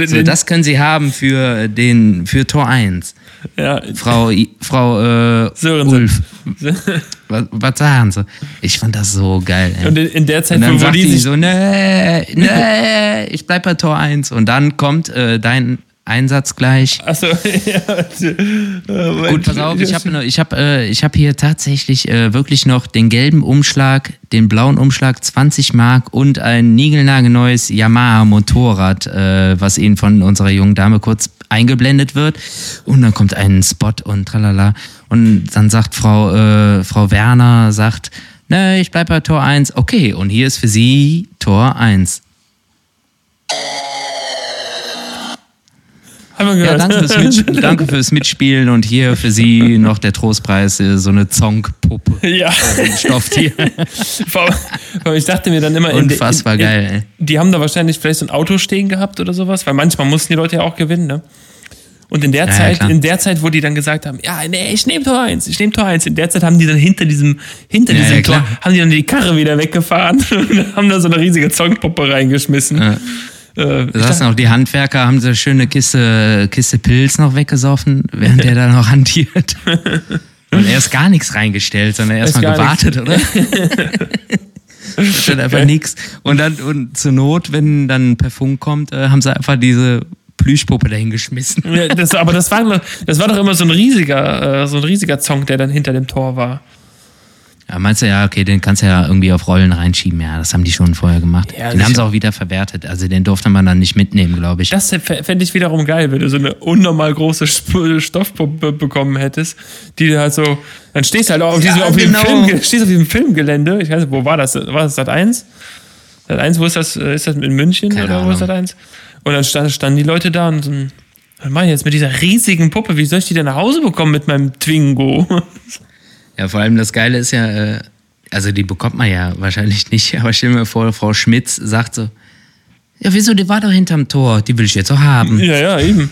So, das können Sie haben für den, für Tor 1. ja, Frau, Frau äh. Ulf, <laughs> was, was sagen Sie? Ich fand das so geil, ey. Und in, in der Zeit, Und dann sagt die so, nee, nee, ich bleib bei Tor 1. Und dann kommt äh, dein Einsatz gleich. Achso, <laughs> ja. äh, Gut, pass auf, ich habe ich hab, äh, ich hab hier tatsächlich äh, wirklich noch den gelben Umschlag, den blauen Umschlag, 20 Mark und ein niegelnagelneues Yamaha Motorrad, äh, was Ihnen von unserer jungen Dame kurz eingeblendet wird. Und dann kommt ein Spot und tralala. Und dann sagt Frau, äh, Frau Werner, sagt, ne, ich bleib bei Tor 1. Okay, und hier ist für Sie Tor 1. Haben wir Ja, gehört. danke fürs, Mitspielen, <laughs> danke fürs Mitspielen und hier für Sie noch der Trostpreis, äh, so eine Zongpuppe. Ja. Ein Stofftier. <laughs> Ich dachte mir dann immer, Unfassbar in, in, geil, ey. Die haben da wahrscheinlich vielleicht so ein Auto stehen gehabt oder sowas, weil manchmal mussten die Leute ja auch gewinnen, ne? Und in der ja, Zeit, klar. in der Zeit, wo die dann gesagt haben, ja, nee, ich nehme Tor 1, ich nehme Tor 1, in der Zeit haben die dann hinter diesem, hinter Ja, diesem ja, Tor, haben die dann die Karre wieder weggefahren <laughs> und haben da so eine riesige Zongpuppe reingeschmissen. Äh, Da saßen auch die Handwerker, haben so eine schöne Kiste, Kiste Pilz noch weggesoffen, während der da noch <laughs> hantiert. Und erst gar nichts reingestellt, sondern erstmal gewartet, oder? <laughs> Statt einfach nichts. Und dann, und zur Not, wenn dann per Funk kommt, äh, haben sie einfach diese Plüschpuppe dahingeschmissen. Ja, das, aber das war, doch- das war doch immer so ein riesiger, äh, so ein riesiger Zong, der dann hinter dem Tor war. Ja, meinst du ja, okay, den kannst du ja irgendwie auf Rollen reinschieben. Ja, das haben die schon vorher gemacht. Ja, den haben sie auch wieder verwertet. Also den durfte man dann nicht mitnehmen, glaube ich. Das fände ich wiederum geil, wenn du so eine unnormal große Stoffpuppe bekommen hättest, die du halt so, dann stehst du halt auf, diesem, Ja, auf, diesem genau. Film, <laughs> stehst auf diesem Filmgelände, ich weiß nicht, wo war das? War das Sat 1? Sat 1, wo ist das? Äh, Ist das in München Keine oder wo ist Sat Ahnung. 1? Und dann stand, standen die Leute da und so, was mach ich jetzt mit dieser riesigen Puppe? Wie soll ich die denn nach Hause bekommen mit meinem Twingo? <laughs> Ja, vor allem das Geile ist ja, äh, also die bekommt man ja wahrscheinlich <laughs> nicht, aber stell mir vor, Frau Schmitz sagt so, ja wieso, die war doch hinterm Tor, die will ich jetzt auch haben. ja, ja, eben.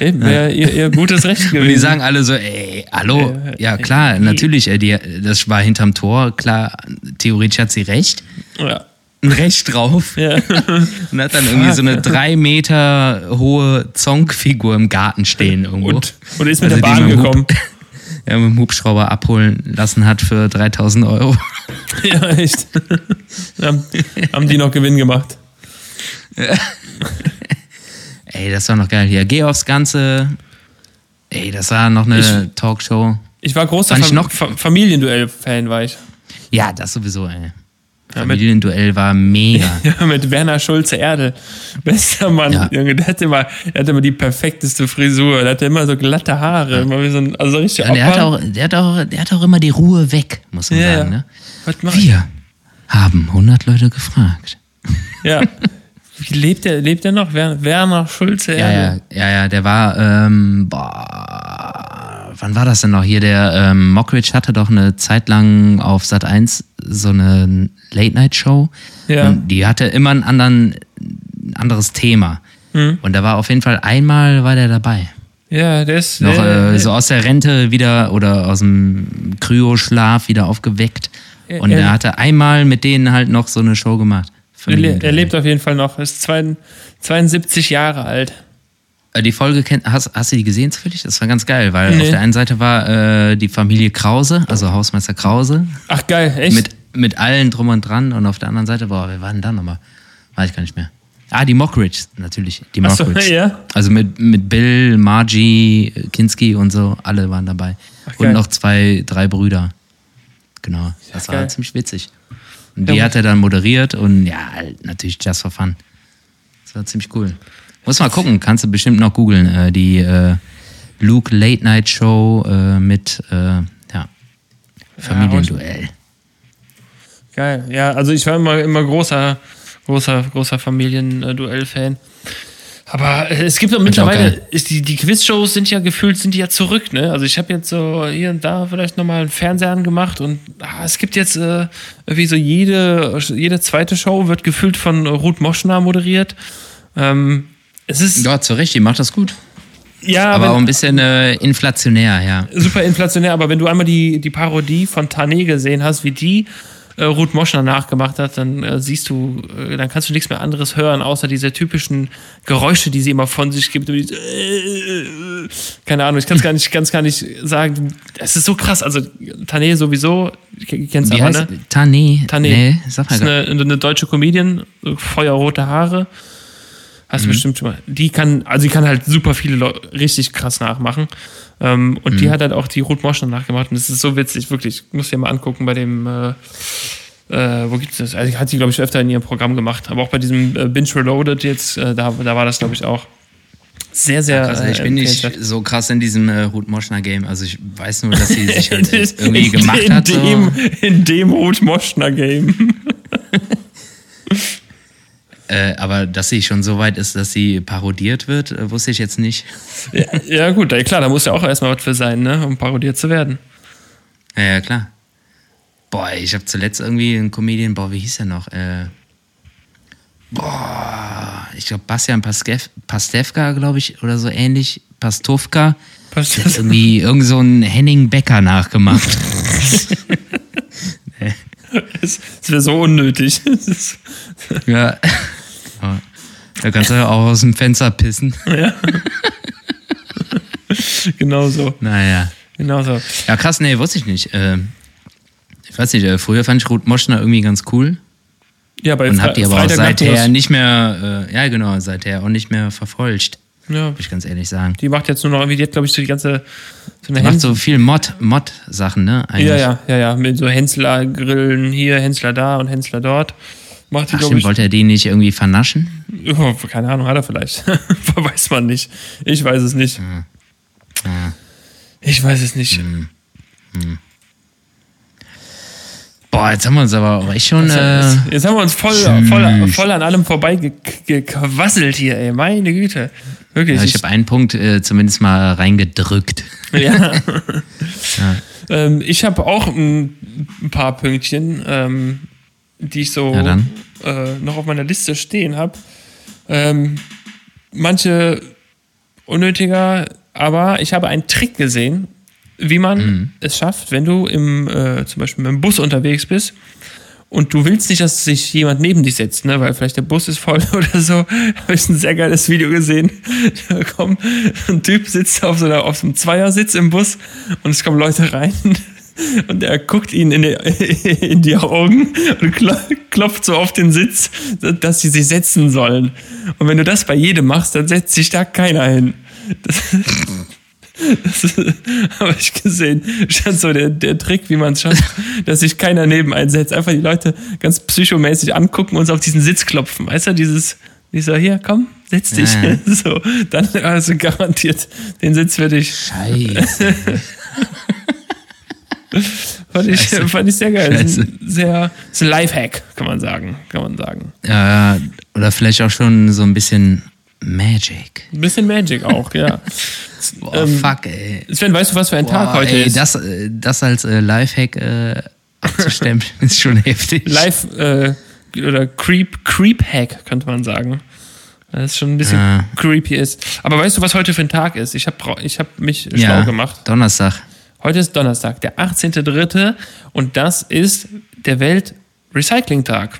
Eben, wäre ihr, ihr gutes Recht gewesen. <laughs> Und die sagen alle so, ey, hallo, Äh, ja klar, äh, natürlich, äh, die, das war hinterm Tor, klar, theoretisch hat sie recht, ja. ein Recht drauf. Ja. <laughs> Und hat dann irgendwie so eine drei Meter hohe Zonkfigur im Garten stehen irgendwo. Und, und ist mit Also der Bahn gekommen. Ja, mit dem Hubschrauber abholen lassen hat für 3000 Euro. <laughs> Ja, echt. haben, haben die noch Gewinn gemacht. <laughs> Ey, das war noch geil. Hier, geh aufs Ganze. Ey, das war noch eine Ich- Talkshow. Ich war großer Fam Familienduell-Fan, war ich. Ja, das sowieso, ey. Ja, Familienduell war mega. <laughs> Ja, mit Werner Schulze Erdel. Bester Mann, Ja. Junge. Der hatte, immer, der hatte immer die perfekteste Frisur. Der hatte immer so glatte Haare. Immer wie so ein, also richtig der hat, auch, der, hat auch, der hat auch immer die Ruhe weg, muss man Ja, sagen. ja. Ne? Wir haben 100 Leute gefragt. Ja. Wie lebt der, lebt der noch? Werner, Schulze Ja, Erdel. ja, ja, ja, der war, ähm, boah, wann war das denn noch? Hier, der ähm, Mockridge hatte doch eine Zeit lang auf Sat 1 so eine Late-Night-Show. Ja. Und die hatte immer einen anderen, ein anderes Thema. Hm. Und da war auf jeden Fall einmal war der dabei. Ja, der ist. Noch der, äh, so aus der Rente wieder oder aus dem Kryoschlaf wieder aufgeweckt. Er- Und er- hatte einmal mit denen halt noch so eine Show gemacht. er, er lebt auf jeden Fall noch. Ist zwei- 72 Jahre alt. Äh, Die Folge kennt, hast, hast du die gesehen zufällig? Das war ganz geil, weil Nee. auf der einen Seite war äh, die Familie Krause, also Hausmeister Krause, Ach, geil, echt? mit, mit allen drum und dran und auf der anderen Seite, boah, wer war denn da nochmal? Weiß ich gar nicht mehr. Ah, die Mockridge, natürlich. Die Ach so, Mockridge. ja. Also mit, mit Bill, Margie, Kinski und so, alle waren dabei. Ach, und noch zwei, drei Brüder. Genau. Das war geil. ziemlich witzig. Und Ja, die muss- hat er dann moderiert und ja, halt natürlich just for fun. Das war ziemlich cool. Muss mal gucken, kannst du bestimmt noch googeln. Äh, die äh, Luke Late Night Show äh, mit äh, ja, Familienduell. Geil. Ja, also ich war immer, immer großer, großer, großer Familienduell-Fan. Aber es gibt auch mittlerweile, ist die, die Quizshows sind ja gefühlt, sind die ja zurück, ne? Also ich habe jetzt so hier und da vielleicht nochmal einen Fernseher angemacht und ah, es gibt jetzt äh, irgendwie so jede, jede zweite Show wird gefühlt von Ruth Moschner moderiert. Ähm, es ist, Ja, zu Recht, die macht das gut. ja, Aber wenn- auch ein bisschen äh, inflationär, ja. super inflationär, aber wenn du einmal die, die Parodie von Tané gesehen hast, wie die äh, Ruth Moschner nachgemacht hat, dann äh, siehst du, äh, dann kannst du nichts mehr anderes hören, außer diese typischen Geräusche, die sie immer von sich gibt. Diese, äh, keine Ahnung, ich kann es gar nicht, kann's gar nicht sagen. Es ist so krass. Also Tané sowieso, du kennst Wie aber, heißt ne? Tané? Tané. Nee, sag mal ist eine, eine deutsche Comedian, feuerrote Haare. Hast du Mhm. bestimmt schon mal. Die kann, also die kann halt super viele Leute richtig krass nachmachen. Ähm, und Mhm. die hat halt auch die Ruth Moschner nachgemacht. Und das ist so witzig, wirklich. Muss dir mal angucken bei dem, äh, äh, wo gibt's das? Also hat sie, glaube ich, öfter in ihrem Programm gemacht. Aber auch bei diesem äh, Binge Reloaded jetzt, äh, da, da war das, glaube ich, auch sehr, sehr. Krass, ich äh, bin nicht so krass in diesem äh, Ruth Moschner Game. Also ich weiß nur, dass sie sich halt <laughs> irgendwie gemacht in hat. Dem, So. in dem Ruth Moschner Game. <laughs> Äh, aber dass sie schon so weit ist, dass sie parodiert wird, äh, wusste ich jetzt nicht. <laughs> ja, ja, gut, klar, da muss ja auch erstmal was für sein, ne, um parodiert zu werden. Ja, ja klar. Boah, ich habe zuletzt irgendwie einen Comedian, boah, wie hieß der noch? Äh, boah, ich glaube Bastian Paskev, Pastewka, glaube ich, oder so ähnlich. Pastowka. Der hat irgendwie irgend so einen Henning Becker nachgemacht. <laughs> Das, das wäre so unnötig. Ja. <laughs> Da kannst du ja auch aus dem Fenster pissen. genau so. Naja. Genau so. Ja, krass, nee, wusste ich nicht. Ähm, ich weiß nicht, äh, früher fand ich Ruth Moschner irgendwie ganz cool. Ja, bei Und hab die aber auch Freitag die seither nicht mehr, äh, ja genau, seither auch nicht mehr verfolgt, Ja, muss ich ganz ehrlich sagen. die macht jetzt nur noch irgendwie, die hat, glaube ich, so die ganze. So Die macht so viel Mod- Mod-Sachen, ne? Eigentlich. ja, ja, ja, ja. Mit so Hensler-Grillen hier, Hensler da und Hensler dort. Macht die, Ach, stimmt, ich. wollte er die nicht irgendwie vernaschen? Oh, keine Ahnung, hat er vielleicht. <laughs> weiß man nicht. Ich weiß es nicht. Ja. Ich weiß es nicht. Mhm. Boah, jetzt haben wir uns aber auch echt schon. Äh, Jetzt haben wir uns voll, voll, voll an allem vorbei ge- gequasselt hier, ey. Meine Güte. Wirklich. ja, ich habe einen Punkt äh, zumindest mal reingedrückt. <laughs> Ja. ähm, ich habe auch ein, ein paar Pünktchen, ähm, die ich so Ja, äh, noch auf meiner Liste stehen habe. Ähm, manche unnötiger, aber ich habe einen Trick gesehen, wie man Mhm. es schafft, wenn du im, äh, zum Beispiel mit dem Bus unterwegs bist und du willst nicht, dass sich jemand neben dich setzt, ne? weil vielleicht der Bus ist voll <laughs> oder so. Habe ich ein sehr geiles Video gesehen. Da kommt ein Typ sitzt auf so, einer, auf so einem Zweiersitz im Bus und es kommen Leute rein. Und er guckt ihnen in die, <laughs> in die Augen und klopft so auf den Sitz, dass sie sich setzen sollen. Und wenn du das bei jedem machst, dann setzt sich da keiner hin. Das, <laughs> das <laughs> habe ich gesehen. Stand so der, der Trick, wie man es schafft, dass sich keiner neben einsetzt. Einfach die Leute ganz psychomäßig angucken und auf diesen Sitz klopfen. Weißt du, dieses, dieser hier, komm, setz dich. Ja. So, dann du garantiert den Sitz für dich. Scheiße. <laughs> fand, ich, fand ich sehr geil. Scheiße. Sehr, ist ein Lifehack, kann man sagen. Kann man sagen. Ja, oder vielleicht auch schon so ein bisschen Magic. Ein bisschen Magic auch, ja. <laughs> Boah, ähm, fuck, ey. Sven, weißt du, was für ein Boah, Tag heute ey, ist? Das, äh, das als äh, Lifehack äh, abzustempeln <laughs> ist schon heftig. Live äh, oder Creep, Creep-Hack, könnte man sagen. Das ist schon ein bisschen ah. creepy ist. Aber weißt du, was heute für ein Tag ist? Ich habe ich hab mich ja, schlau gemacht. Donnerstag. Heute ist Donnerstag, der 18.3. und das ist der Welt-Recycling-Tag.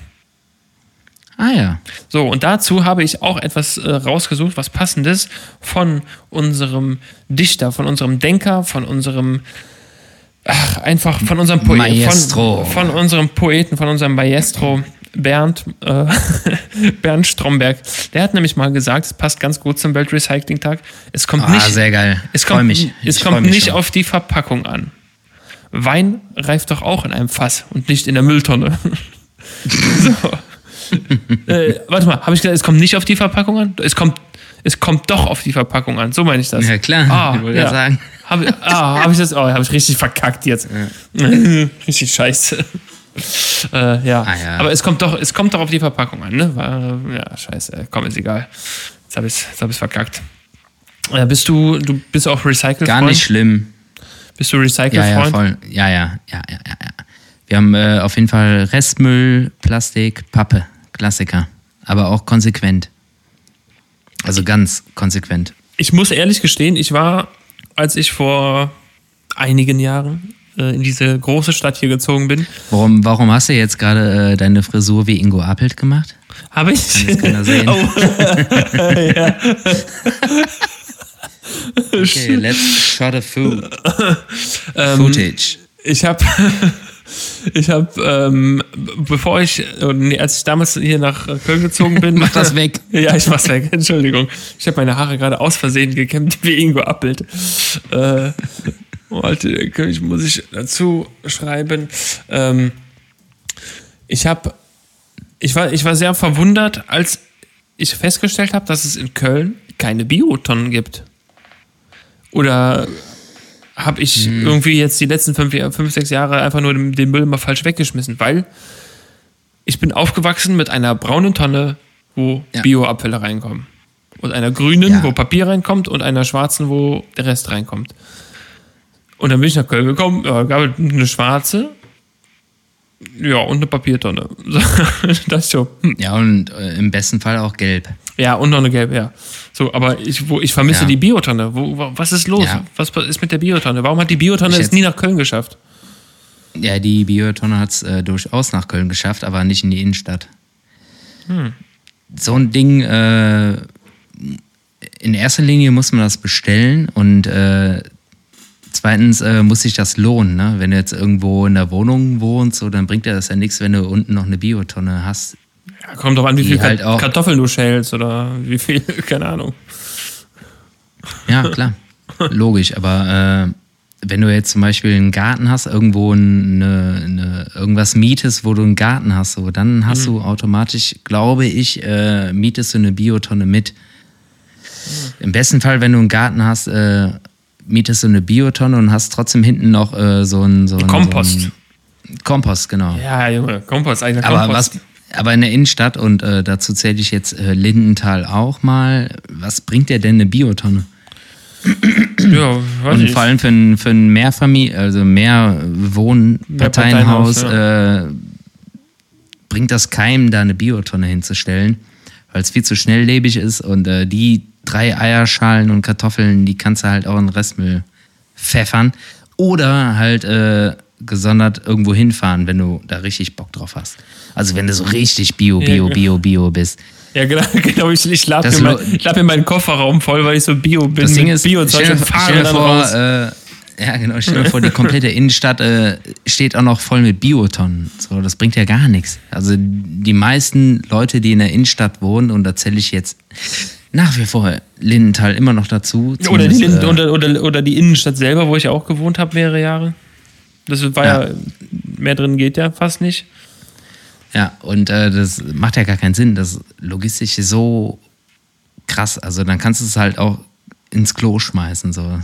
Ah ja. So, und dazu habe ich auch etwas äh, rausgesucht, was passendes von unserem Dichter, von unserem Denker, von unserem ach, einfach von unserem Poeten, von, von, unserem Poeten, von unserem Maestro Bernd, äh, <laughs> Bernd Stromberg. Der hat nämlich mal gesagt, es passt ganz gut zum Weltrecycling-Tag. Es kommt ah, nicht, sehr geil. Es kommt, mich. Es kommt nicht schon. auf die Verpackung an. Wein reift doch auch in einem Fass und nicht in der Mülltonne. <laughs> so äh, warte mal, habe ich gesagt, es kommt nicht auf die Verpackung an? Es kommt, es kommt doch auf die Verpackung an. So meine ich das. Ja, klar. Ah, ich wollte ja. sagen. Habe ah, hab ich das? Oh, habe ich richtig verkackt jetzt. Ja. <laughs> richtig scheiße. Äh, ja. Ah, ja. aber es kommt doch, es kommt doch auf die Verpackung an, ne? Ja, scheiße, komm, ist egal. Jetzt habe ich es hab verkackt. Äh, bist du, du bist auch Recycle? Gar nicht schlimm. Bist du Recycle-Freund? Ja, ja, voll. Ja, ja, ja, ja, ja. Wir haben äh, auf jeden Fall Restmüll, Plastik, Pappe. Klassiker. Aber auch konsequent. Also ganz konsequent. Ich muss ehrlich gestehen, ich war, als ich vor einigen Jahren äh, in diese große Stadt hier gezogen bin. Warum, warum hast du jetzt gerade äh, deine Frisur wie Ingo Appelt gemacht? Habe ich? Kann das keiner sehen. <laughs> Oh. <laughs> okay, let's shot a food. Ähm, Footage. Ich habe <laughs> ich habe, ähm, bevor ich, nee, als ich damals hier nach Köln gezogen bin. Mach das weg. ja, ich mach's weg, Entschuldigung. Ich habe meine Haare gerade aus Versehen gekämmt, wie Ingo Appelt. Äh, Warte, ich, muss ich dazu schreiben. Ähm, ich habe, ich war, ich war sehr verwundert, als ich festgestellt habe, dass es in Köln keine Biotonnen gibt. Oder habe ich hm. irgendwie jetzt die letzten fünf, fünf, sechs Jahre einfach nur den, den Müll mal falsch weggeschmissen, weil ich bin aufgewachsen mit einer braunen Tonne, wo ja. Bioabfälle reinkommen. Und einer grünen, ja. wo Papier reinkommt und einer schwarzen, wo der Rest reinkommt. Und dann bin ich nach Köln gekommen, ja, gab eine schwarze, ja, und eine Papiertonne. <laughs> das so. Hm. Ja, und äh, im besten Fall auch gelb. Ja, und noch eine gelbe, ja. So, aber ich, wo, ich vermisse ja. die Biotonne. Wo, wo, was ist los? Ja. Was ist mit der Biotonne? Warum hat die Biotonne es nie nach Köln geschafft? Ja, die Biotonne hat es äh, durchaus nach Köln geschafft, aber nicht in die Innenstadt. Hm. So ein Ding, äh, in erster Linie muss man das bestellen und äh, zweitens äh, muss sich das lohnen. Ne? Wenn du jetzt irgendwo in der Wohnung wohnst, so, dann bringt dir das ja nichts, wenn du unten noch eine Biotonne hast. Ja, kommt doch an, wie viel halt Kartoffeln du schälst oder wie viel, <laughs> keine Ahnung. Ja, klar. Logisch, aber äh, wenn du jetzt zum Beispiel einen Garten hast, irgendwo eine, eine, irgendwas mietest, wo du einen Garten hast, so, dann hast mhm. du automatisch, glaube ich, äh, mietest du eine Biotonne mit. Mhm. Im besten Fall, wenn du einen Garten hast, äh, mietest du eine Biotonne und hast trotzdem hinten noch äh, so ein, so ein Kompost. So ein Kompost, genau. Ja, Junge, Kompost, eigener Kompost. Aber was, aber in der Innenstadt, und äh, dazu zähle ich jetzt äh, Lindenthal auch mal, was bringt dir denn eine Biotonne? Ja, weiß Und vor allem für ein, für ein Mehrfamilie, also mehr Wohnparteienhaus, ja. äh, bringt das keinem, da eine Biotonne hinzustellen, weil es viel zu schnelllebig ist und äh, die drei Eierschalen und Kartoffeln, die kannst du halt auch in Restmüll pfeffern. Oder halt äh, gesondert irgendwo hinfahren, wenn du da richtig Bock drauf hast. Also wenn du so richtig Bio, Bio, ja, Bio, Bio bist. Ja, genau, <laughs> genau. Ich, ich lade mir, mein, lad mir meinen Kofferraum voll, weil ich so Bio bin. Das Ding ist, Bio stell, stell, stell vor, äh, Ja, genau. Stell dir <laughs> vor, die komplette Innenstadt äh, steht auch noch voll mit Biotonnen. So, das bringt ja gar nichts. Also die meisten Leute, die in der Innenstadt wohnen, und da zähle ich jetzt nach wie vor Lindenthal immer noch dazu. Oder die, Linden, äh, oder, oder, oder die Innenstadt selber, wo ich ja auch gewohnt habe mehrere Jahre. Das war ja, Ja. mehr drin geht ja fast nicht. Ja, und äh, das macht ja gar keinen Sinn. Das ist logistisch so krass. Also dann kannst du es halt auch ins Klo schmeißen. So.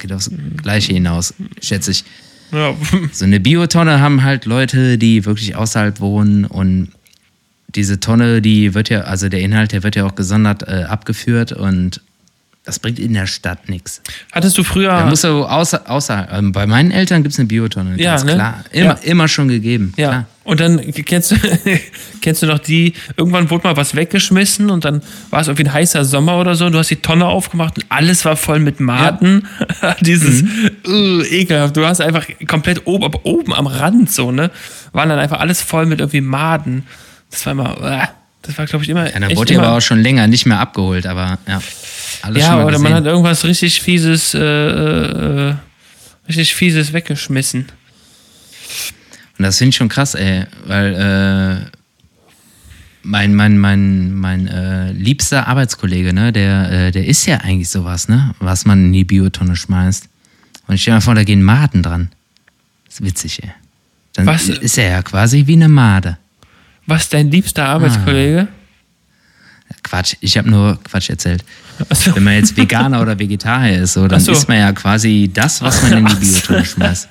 Geht aufs Gleiche hinaus, schätze ich. Ja. So eine Biotonne haben halt Leute, die wirklich außerhalb wohnen und diese Tonne, die wird ja, also der Inhalt, der wird ja auch gesondert äh, abgeführt und das bringt in der Stadt nichts. Hattest du früher. Da muss so außer, außer ähm, bei meinen Eltern gibt es eine Biotonne, Ja, ganz ne? klar. Immer, Ja. immer schon gegeben. Ja. Klar. Und dann kennst du, <laughs> kennst du noch die, irgendwann wurde mal was weggeschmissen und dann war es irgendwie ein heißer Sommer oder so. Du hast die Tonne aufgemacht und alles war voll mit Maden. <laughs> Dieses Mhm. uh, ekelhaft. Du hast einfach komplett oben, aber oben am Rand so, ne? Waren dann einfach alles voll mit irgendwie Maden. Das war immer, uh, das war, glaube ich, immer. Ja, dann echt wurde immer, aber auch schon länger nicht mehr abgeholt, aber ja. Alles Ja, oder man gesehen. hat irgendwas richtig fieses, äh, äh, äh, richtig fieses weggeschmissen. Und das finde ich schon krass, ey, weil äh, mein, mein, mein, mein äh, liebster Arbeitskollege, ne, der, äh, der ist ja eigentlich sowas, ne, was man in die Biotonne schmeißt. Und ich stell mir vor, da gehen Maden dran. Das ist witzig, ey. Dann Was? ist er ja quasi wie eine Made. Was dein liebster Arbeitskollege? Quatsch, ich habe nur Quatsch erzählt. Achso. Wenn man jetzt <laughs> Veganer oder Vegetarier ist, so, dann so. isst man ja quasi das, was man in die Biotonne <laughs> schmeißt.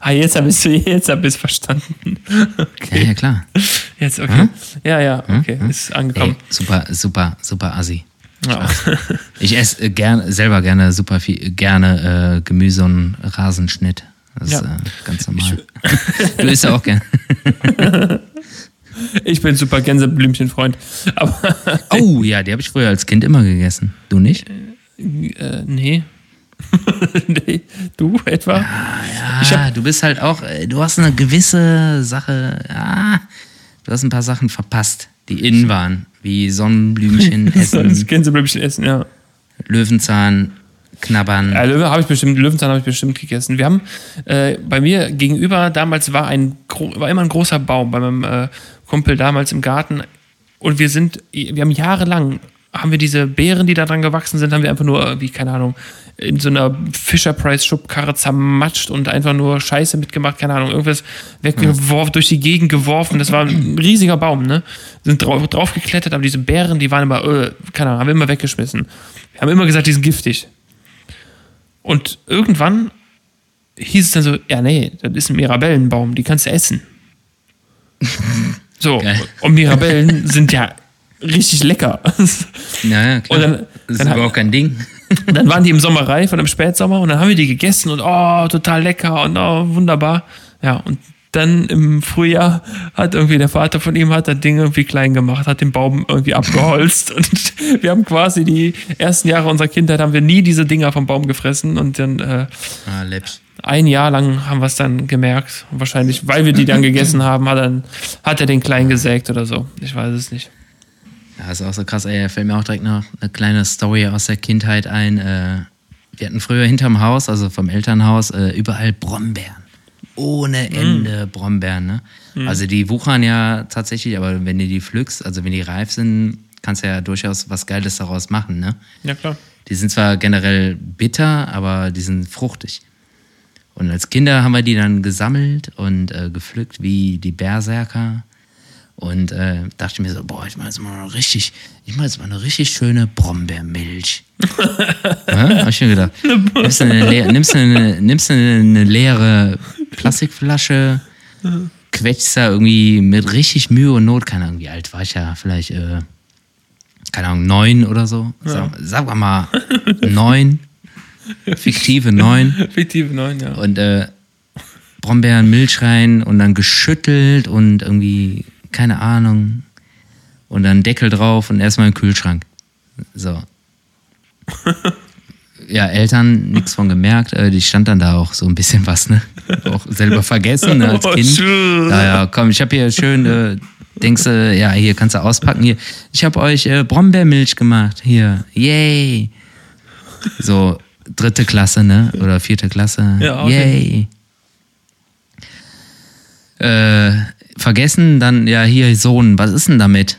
Ah, jetzt habe ich es jetzt hab ich's verstanden. <laughs> Ja, ja, klar. Jetzt, okay. Ja, ja, okay. Ist Ey, angekommen. super, super, super assi. Ja. Ich esse äh, gern, selber gerne super viel, gerne äh, Gemüse und Rasenschnitt. Das ist Ja. äh, ganz normal. du isst ja auch gern. Ich bin super Gänseblümchenfreund. Aber <laughs> Oh ja, die habe ich früher als Kind immer gegessen. Du nicht? äh, nee. <laughs> nee. Du etwa? Ja, Ich hab- du bist halt auch, äh, du hast eine gewisse Sache, ja, du hast ein paar Sachen verpasst, die innen waren, wie Sonnenblümchen <laughs> essen, Gänseblümchen essen, ja. Löwenzahn knabbern. Ja, Löwe habe ich bestimmt, Löwenzahn habe ich bestimmt gegessen. Wir haben äh, bei mir gegenüber damals war ein war immer ein großer Baum bei meinem äh, Kumpel damals im Garten und wir sind wir haben jahrelang haben wir diese Beeren, die da dran gewachsen sind, haben wir einfach nur äh, wie keine Ahnung in so einer Fisher Price Schubkarre zermatscht und einfach nur Scheiße mitgemacht, keine Ahnung, irgendwas weggeworfen, durch die Gegend geworfen. Das war ein riesiger Baum, ne? Sind drauf, drauf geklettert, aber diese Beeren, die waren immer, äh, keine Ahnung, haben wir immer weggeschmissen. Wir haben immer gesagt, die sind giftig. Und irgendwann hieß es dann so, ja, nee, das ist ein Mirabellenbaum, die kannst du essen. <laughs> So, Geil. und Mirabellen <laughs> sind ja richtig lecker. Ja, ja, klar. Und dann- das ist dann hat- überhaupt kein Ding. <laughs> Dann waren die im Sommer reif und im Spätsommer und dann haben wir die gegessen und oh, total lecker und oh, wunderbar. Ja, und dann im Frühjahr hat irgendwie der Vater von ihm hat das Ding irgendwie klein gemacht, hat den Baum irgendwie abgeholzt <laughs> und wir haben quasi die ersten Jahre unserer Kindheit haben wir nie diese Dinger vom Baum gefressen und dann äh, Ah, läppsch. Ein Jahr lang haben wir es dann gemerkt. Und wahrscheinlich, weil wir die dann gegessen haben, hat, dann, hat er den klein gesägt oder so. Ich weiß es nicht. Ja, ist auch so krass, ey. Da fällt mir auch direkt noch eine kleine Story aus der Kindheit ein. Äh, wir hatten früher hinterm Haus, also vom Elternhaus, äh, überall Brombeeren. Ohne Ende Brombeeren, ne? Also die wuchern ja tatsächlich, aber wenn du die pflückst, also wenn die reif sind, kannst du ja durchaus was Geiles daraus machen, ne? Ja, klar. Die sind zwar generell bitter, aber die sind fruchtig. Und als Kinder haben wir die dann gesammelt und äh, gepflückt wie die Berserker. Und äh, dachte mir so, boah, ich mache jetzt mal eine richtig, ich mache jetzt mal eine richtig schöne Brombeermilch. <laughs> ja, hab ich mir gedacht. Nimmst du eine, nimmst eine, nimmst du eine leere Plastikflasche, quetschst da irgendwie mit richtig Mühe und Not, keine Ahnung, wie alt war ich ja, vielleicht, äh, keine Ahnung, neun oder so. Sag, sagen wir mal neun, fiktive neun <laughs> Fiktive 9, ja. und äh, Brombeeren, Milch rein und dann geschüttelt und irgendwie, keine Ahnung, und dann Deckel drauf und erstmal im Kühlschrank. So. <laughs> Ja, Eltern nichts von gemerkt, äh, die stand dann da auch so ein bisschen was, ne? Auch selber vergessen ne, als Oh, Kind. schön. Ja, ja, komm, ich habe hier schön, äh, denkst du, ja, hier kannst du auspacken, hier. Ich habe euch äh, Brombeermilch gemacht, hier, yay. So, dritte Klasse, ne? Oder vierte Klasse. Ja, okay. Yay. Äh, vergessen, dann, ja, hier, Sohn, was ist denn damit?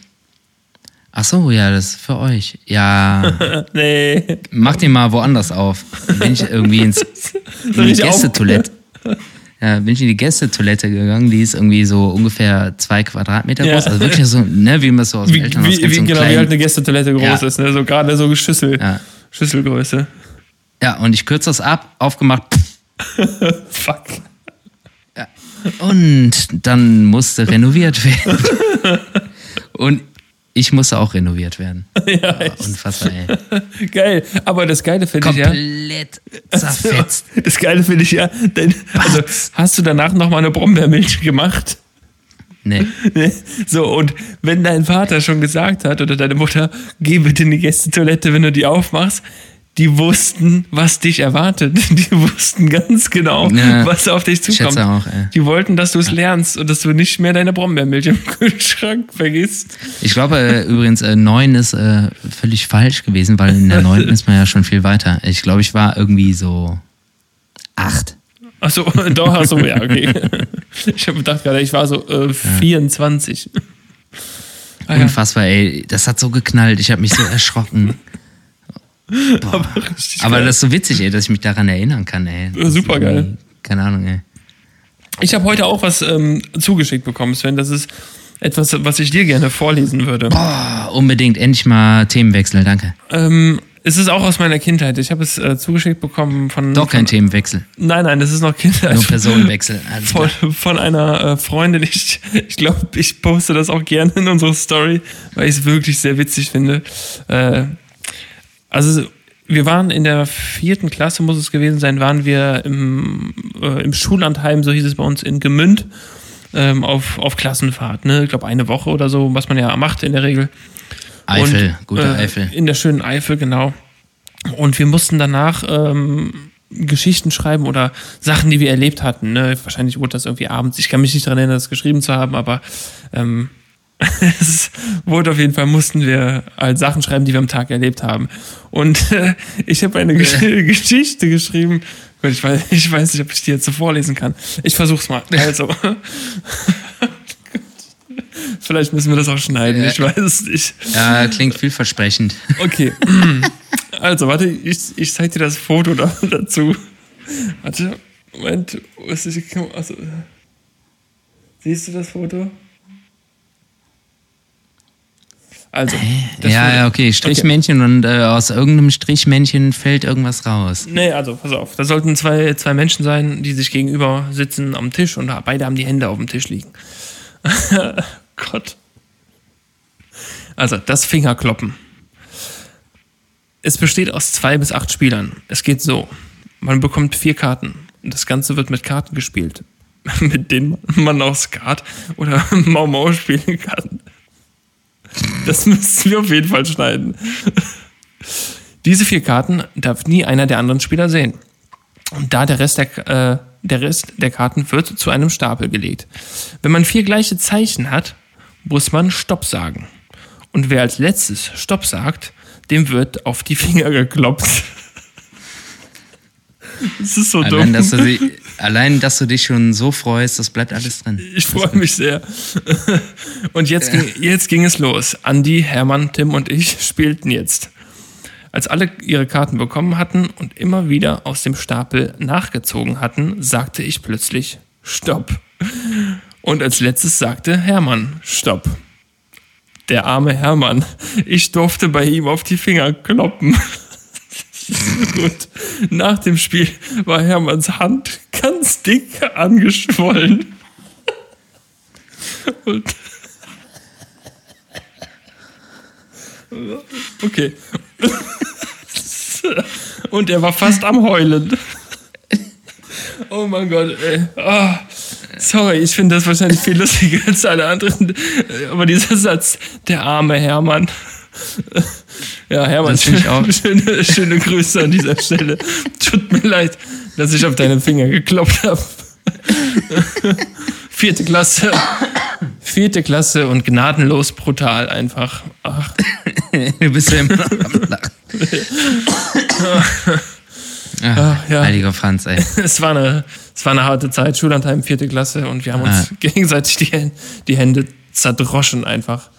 Ach so, ja, das ist für euch. Ja, <laughs> nee. mach den mal woanders auf. Bin ich irgendwie ins <laughs> in die? Gästetoilette. Ja, bin ich in die Gästetoilette gegangen, die ist irgendwie so ungefähr zwei Quadratmeter Ja. groß. Also wirklich so, ne, wie man es so aus dem Wie, Elternhaus wie, kennt, wie, so genau, wie kleinen- halt eine Gästetoilette groß Ja. ist, ne? So gerade so Schüssel, Ja. Schüsselgröße. Ja, und ich kürze das ab, aufgemacht, <laughs> Fuck. Und dann musste renoviert werden. <laughs> Und ich musste auch renoviert werden. <laughs> Ja, echt. Unfassbar, ey. Geil. Aber das Geile finde ich ja. Komplett zerfetzt. Das Geile finde ich ja, denn, also hast du danach nochmal eine Brombeermilch gemacht? Nee. Ne? So, und wenn dein Vater schon gesagt hat oder deine Mutter, geh bitte in die Gästetoilette, wenn du die aufmachst, die wussten, was dich erwartet. <laughs> Die wussten ganz genau, Ja, was auf dich zukommt. auch. Die wollten, dass du es lernst und dass du nicht mehr deine Brombeermilch im <laughs> Kühlschrank vergisst. Ich glaube äh, übrigens, äh, neun ist äh, völlig falsch gewesen, weil in der neunten <laughs> ist man ja schon viel weiter. Ich glaube, ich war irgendwie so acht. Achso, doch, achso, ja, okay. Ich habe gedacht gerade, ich war so äh, 24. Ah, ja. Unfassbar, ey. Das hat so geknallt. Ich habe mich so erschrocken. <laughs> Aber geil. das ist so witzig, ey, dass ich mich daran erinnern kann, ey. Super geil. Keine Ahnung, ey. Ich habe heute auch was ähm, zugeschickt bekommen, Sven. Das ist etwas, was ich dir gerne vorlesen würde. Boah, unbedingt endlich mal Themenwechsel, danke. Ähm, es ist auch aus meiner Kindheit. Ich habe es äh, zugeschickt bekommen von. Doch kein von, Themenwechsel, Nein, nein, das ist noch Kindheit. nur Personenwechsel. <laughs> Von, von einer äh, Freundin. Ich, ich glaube, ich poste das auch gerne in unsere Story, weil ich es wirklich sehr witzig finde. Äh, also, wir waren in der vierten Klasse, muss es gewesen sein, waren wir im, äh, im Schullandheim, so hieß es bei uns, in Gemünd, ähm, auf, auf Klassenfahrt. Ne? Ich glaube, eine Woche oder so, was man ja macht in der Regel. Eifel, Und, gute äh, Eifel. In der schönen Eifel, genau. Und wir mussten danach ähm, Geschichten schreiben oder Sachen, die wir erlebt hatten. Ne? Wahrscheinlich wurde das irgendwie abends. Ich kann mich nicht daran erinnern, das geschrieben zu haben, aber ähm, <laughs> es wurde auf jeden Fall, mussten wir halt Sachen schreiben, die wir am Tag erlebt haben. Und äh, ich habe eine Gesch <laughs> Geschichte geschrieben. Gott, ich weiß, ich weiß nicht, ob ich die jetzt so vorlesen kann. Ich versuch's mal. Also. <laughs> Vielleicht müssen wir das auch schneiden, ich weiß es nicht. Ja, klingt vielversprechend. Okay. <clears throat> Also, warte, ich, ich zeig dir das Foto da, dazu. Warte, Moment, wo ist? Also, siehst du das Foto? Also, ja, ja, okay, Strichmännchen und äh, aus irgendeinem Strichmännchen fällt irgendwas raus. Nee, also, pass auf. Da sollten zwei, zwei Menschen sein, die sich gegenüber sitzen am Tisch und beide haben die Hände auf dem Tisch liegen. <laughs> Gott. Also, das Fingerkloppen. Es besteht aus zwei bis acht Spielern. Es geht so. Man bekommt vier Karten. Und das Ganze wird mit Karten gespielt. <laughs> mit denen man auch Skat oder <laughs> Mau Mau spielen kann. Das müssen wir auf jeden Fall schneiden. Diese vier Karten darf nie einer der anderen Spieler sehen. Und da der Rest der, äh, der Rest der Karten wird zu einem Stapel gelegt. Wenn man vier gleiche Zeichen hat, muss man Stopp sagen. Und wer als letztes Stopp sagt, dem wird auf die Finger geklopft. Das ist so Allein dumm. dass, du dich, allein, dass du dich schon so freust, das bleibt alles drin. Ich freue mich sehr. Und jetzt ging, jetzt ging es los. Andi, Hermann, Tim und ich spielten jetzt. Als alle ihre Karten bekommen hatten und immer wieder aus dem Stapel nachgezogen hatten, sagte ich plötzlich Stopp. Und als letztes sagte Hermann Stopp. Der arme Hermann. Ich durfte bei ihm auf die Finger kloppen. Gut. Nach dem Spiel war Hermanns Hand ganz dick angeschwollen. Und okay. Und er war fast am Heulen. Oh mein Gott, ey. Ah, sorry, ich finde das wahrscheinlich viel lustiger als alle anderen. Aber dieser Satz, der arme Hermann. Ja, Hermann, Das finde ich auch. <laughs> Schöne, schöne Grüße an dieser Stelle. Tut mir leid, dass ich auf deine Finger geklopft habe. <laughs> Vierte Klasse. Vierte Klasse und gnadenlos brutal einfach. Ach, Du bist ja immer noch am Lachen. Ah, ja. Heiliger Franz, ey. <laughs> es, war eine, es war eine harte Zeit, Schullandheim, vierte Klasse und wir haben uns ah. gegenseitig die, die Hände zerdroschen einfach.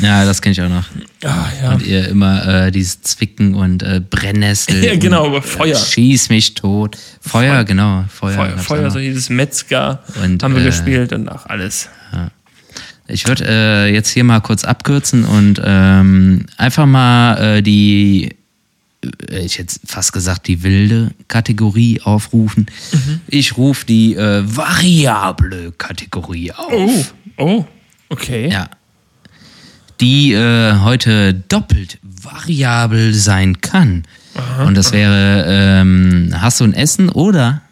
Ja, das kenne ich auch noch. Ah, ja. Und ihr immer äh, dieses Zwicken und äh, Brennnessel. <laughs> ja, genau, aber Feuer. Äh, schieß mich tot. Feuer, Feuer. genau. Feuer, Feuer, Feuer so dieses Metzger und, haben wir äh, gespielt und auch alles. Ja. Ich würde äh, jetzt hier mal kurz abkürzen und ähm, einfach mal äh, die, äh, ich hätte fast gesagt, die wilde Kategorie aufrufen. Mhm. Ich rufe die äh, variable Kategorie auf. Oh, oh, okay. Ja. Die äh, heute doppelt variabel sein kann. Aha, und das wäre, ähm, hast du ein Essen oder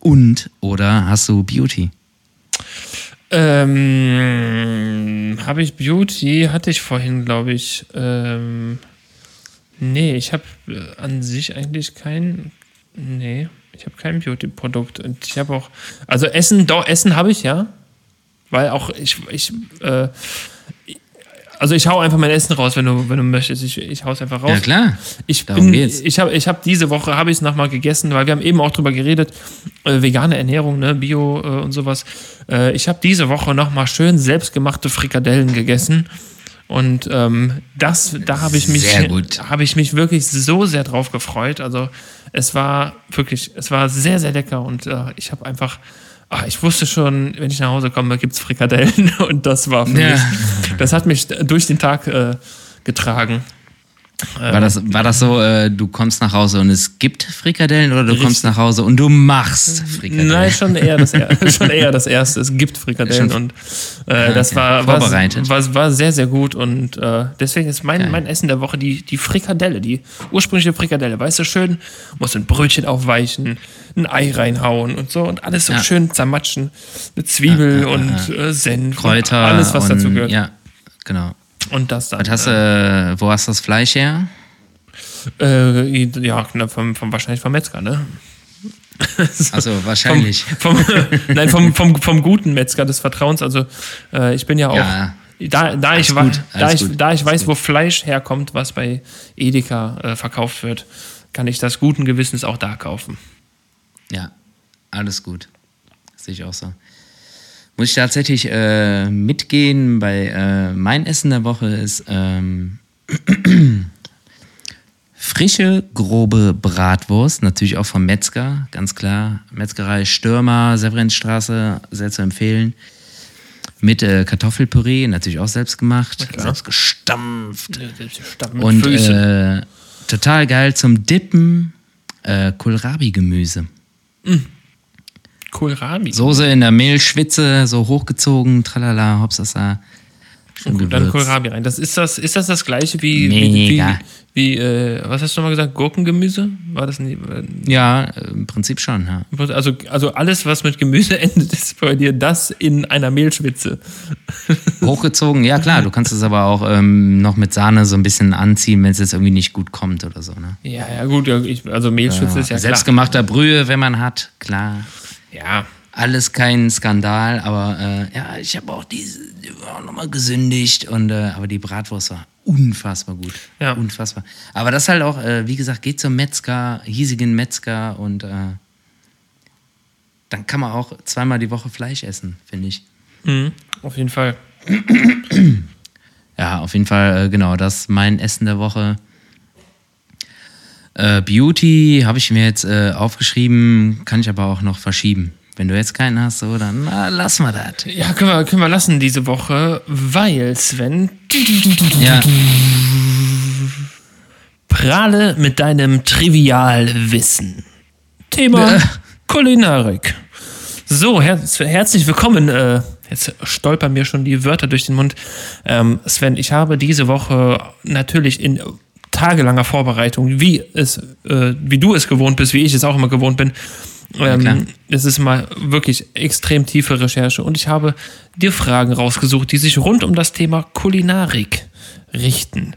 und oder hast du Beauty? Ähm, habe ich Beauty? Hatte ich vorhin, glaube ich. Ähm, nee, ich habe äh, an sich eigentlich kein. Nee, ich habe kein Beauty-Produkt. Und ich habe auch. Also Essen, doch, Essen habe ich ja. Weil auch ich. ich äh, also ich hau einfach mein Essen raus, wenn du, wenn du möchtest. Ich, ich hau's einfach raus. Ja klar. Ich Darum bin, geht's. ich habe ich hab diese Woche habe ich es nochmal gegessen, weil wir haben eben auch drüber geredet, äh, vegane Ernährung, ne, Bio äh, und sowas. Äh, ich habe diese Woche nochmal schön selbstgemachte Frikadellen gegessen. Und ähm, das, da habe ich mich, habe ich mich wirklich so sehr drauf gefreut. Also es war wirklich, es war sehr, sehr lecker und äh, ich habe einfach ach, ich wusste schon, wenn ich nach Hause komme, gibt es Frikadellen. <laughs> Und das war für ja. mich, das hat mich durch den Tag äh, getragen. War das, war das so, äh, du kommst nach Hause und es gibt Frikadellen oder du Richtig. kommst nach Hause und du machst Frikadellen? Nein, schon eher das, <laughs> schon eher das Erste. Es gibt Frikadellen schon, und äh, ah, das war, Vorbereitet. War, war, sehr, sehr gut und äh, deswegen ist mein, mein Essen der Woche die, die Frikadelle, die ursprüngliche Frikadelle. Weißt du, schön, musst ein Brötchen aufweichen, ein Ei reinhauen und so und alles so ja. schön zermatschen. Eine Zwiebel ja, und äh, Senf. Kräuter. alles, was und, dazu gehört. Ja, genau. Und das dann. hast, äh, wo hast du das Fleisch her? Äh, ja, vom, vom, wahrscheinlich vom Metzger, ne? also <laughs> wahrscheinlich. Vom, vom, <laughs> nein, vom, vom, vom guten Metzger des Vertrauens. Also äh, ich bin ja auch. Ja, da, da, ich, gut, da, ich, da ich weiß, gut. wo Fleisch herkommt, was bei Edeka äh, verkauft wird, kann ich das guten Gewissens auch da kaufen. Ja, alles gut. sehe ich auch so. Muss ich tatsächlich äh, mitgehen bei äh, mein Essen der Woche ist ähm, <clears throat> frische, grobe Bratwurst, natürlich auch vom Metzger, ganz klar. Metzgerei Stürmer, Severinstraße, sehr zu empfehlen. Mit äh, Kartoffelpüree, natürlich auch selbst gemacht, selbst gestampft. Ja, selbst gestampft Und äh, total geil zum Dippen, äh, Kohlrabi-Gemüse. Mm. Kohlrabi. Soße in der Mehlschwitze, so hochgezogen, tralala, hopsasa. Schön gut, dann Kohlrabi rein. Das ist das, ist das das gleiche wie, Mega. wie, wie äh, was hast du nochmal gesagt? Gurkengemüse? War das nicht? Äh, ja, im Prinzip schon, ja. Also, also alles, was mit Gemüse <laughs> endet, ist bei dir das in einer Mehlschwitze. <laughs> Hochgezogen, ja klar, du kannst es aber auch ähm, noch mit Sahne so ein bisschen anziehen, wenn es jetzt irgendwie nicht gut kommt oder so, ne? Ja, ja, gut, ich, also Mehlschwitze ja, ist ja Selbstgemachter klar. Brühe, wenn man hat, klar. Ja, alles kein Skandal, aber äh, ja, ich habe auch diese die auch nochmal gesündigt und äh, aber die Bratwurst war unfassbar gut. Ja. Unfassbar. Aber das halt auch, äh, wie gesagt, geht zum Metzger, hiesigen Metzger und äh, dann kann man auch zweimal die Woche Fleisch essen, finde ich. Mhm, auf jeden Fall. Ja, auf jeden Fall, äh, genau, das ist mein Essen der Woche. Äh, Beauty habe ich mir jetzt aufgeschrieben, kann ich aber auch noch verschieben. Wenn du jetzt keinen hast, so, dann na, lassen wir das. Ja, können wir, können wir lassen diese Woche, weil Sven. Ja. Prahle mit deinem Trivialwissen. Thema äh. Kulinarik. So, her herzlich willkommen. Äh, jetzt stolpern mir schon die Wörter durch den Mund. Ähm, Sven, ich habe diese Woche natürlich in tagelanger Vorbereitung, wie es, äh, wie du es gewohnt bist, wie ich es auch immer gewohnt bin, ähm, es ist mal wirklich extrem tiefe Recherche und ich habe dir Fragen rausgesucht, die sich rund um das Thema Kulinarik richten.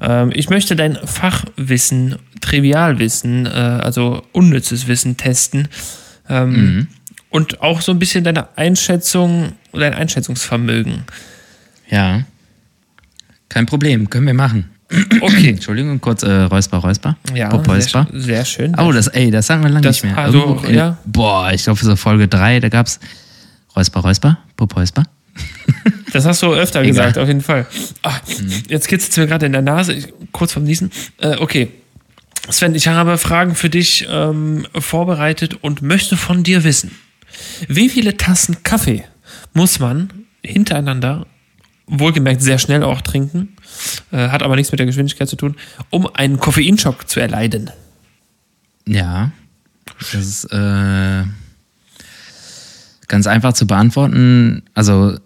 Ähm, ich möchte dein Fachwissen, Trivialwissen, äh, also unnützes Wissen testen ähm, mhm. und auch so ein bisschen deine Einschätzung, dein Einschätzungsvermögen. Ja, kein Problem, können wir machen. Okay. Entschuldigung, kurz äh, Räusper, Räusper. Ja, Pop, sehr, Räusper. sch- sehr schön. Oh, das, ey, das sagen wir lange Das- nicht mehr. also, Irgendwo in- ja. Boah, ich glaube, so Folge 3, da gab's Räusper, Räusper, Pop, Räusper. <laughs> Das hast du öfter Egal. gesagt, auf jeden Fall. Ah, Jetzt kitzelt es mir gerade in der Nase, ich, kurz vorm Niesen. Äh, okay. Sven, ich habe Fragen für dich ähm, vorbereitet und möchte von dir wissen, wie viele Tassen Kaffee muss man hintereinander, wohlgemerkt sehr schnell auch trinken, äh, hat aber nichts mit der Geschwindigkeit zu tun, um einen Koffeinschock zu erleiden? Ja, das ist äh, ganz einfach zu beantworten. Also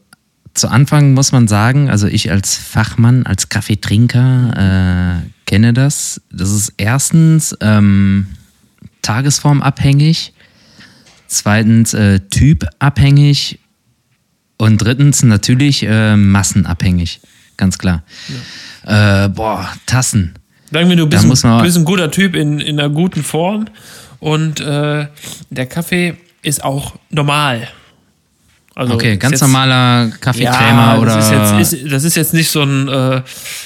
zu Anfang muss man sagen, also ich als Fachmann, als Kaffeetrinker äh, kenne das. Das ist erstens ähm, tagesformabhängig, zweitens äh, typabhängig und drittens natürlich äh, massenabhängig, ganz klar. Äh, boah, Tassen. Sagen wir, du bist, ein, bist ein guter Typ in, in einer guten Form und äh, der Kaffee ist auch normal. Also Okay, ganz jetzt- normaler Kaffeecremer ja, oder. Das ist, jetzt, ist, das ist jetzt nicht so ein, äh,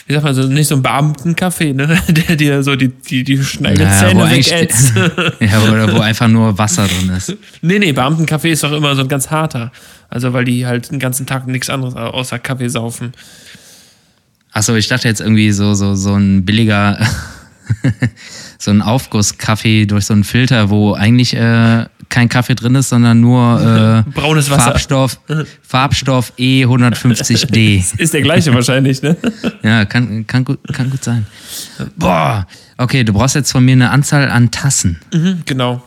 wie sagt man, so, nicht so ein Beamtenkaffee, ne? <laughs> der dir so die, die, die Ja, Schneidezähne wegätzt. <laughs> ja, oder wo <laughs> einfach nur Wasser drin ist. nee, nee, Beamtenkaffee ist doch immer so ein ganz harter. Also, weil die halt den ganzen Tag nichts anderes außer Kaffee saufen. Achso, ich dachte jetzt irgendwie so, so, so ein billiger, <laughs> so ein Aufgusskaffee durch so einen Filter, wo eigentlich äh, kein Kaffee drin ist, sondern nur äh, Braunes Wasser. Farbstoff, Farbstoff E E150D. <laughs> Ist der gleiche wahrscheinlich, ne? <laughs> Ja, kann, kann, gut, kann gut sein. Boah, okay, du brauchst jetzt von mir eine Anzahl an Tassen. Mhm, genau.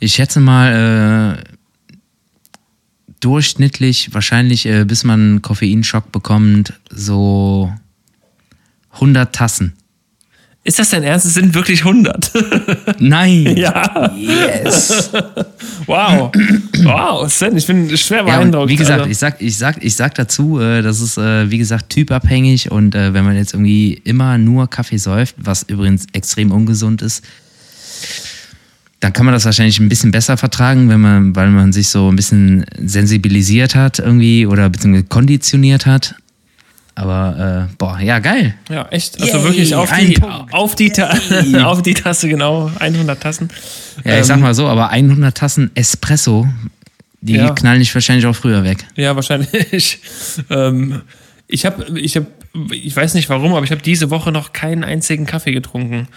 Ich schätze mal, äh, durchschnittlich, wahrscheinlich, äh, bis man einen Koffeinschock bekommt, so 100 Tassen. Ist das dein Ernst? Es sind wirklich 100. <laughs> Nein! ja. Yes! <laughs> Wow. Wow, Sven, ich bin schwer Ja, beeindruckt. wie gesagt, also, ich sag, ich sag, ich sag dazu, äh, das ist, äh, wie gesagt, typabhängig und äh, wenn man jetzt irgendwie immer nur Kaffee säuft, was übrigens extrem ungesund ist, dann kann man das wahrscheinlich ein bisschen besser vertragen, wenn man, weil man sich so ein bisschen sensibilisiert hat irgendwie oder beziehungsweise konditioniert hat. Aber äh, boah, ja, geil. ja, echt. Also Yay, wirklich auf die, Punkt. auf, die Ta <laughs> auf die Tasse, genau. 100 Tassen. Ja, ich sag mal so, aber 100 Tassen Espresso, die Ja. knallen dich wahrscheinlich auch früher weg. Ja, wahrscheinlich. <laughs> ähm, ich habe, ich habe, ich weiß nicht warum, aber ich habe diese Woche noch keinen einzigen Kaffee getrunken.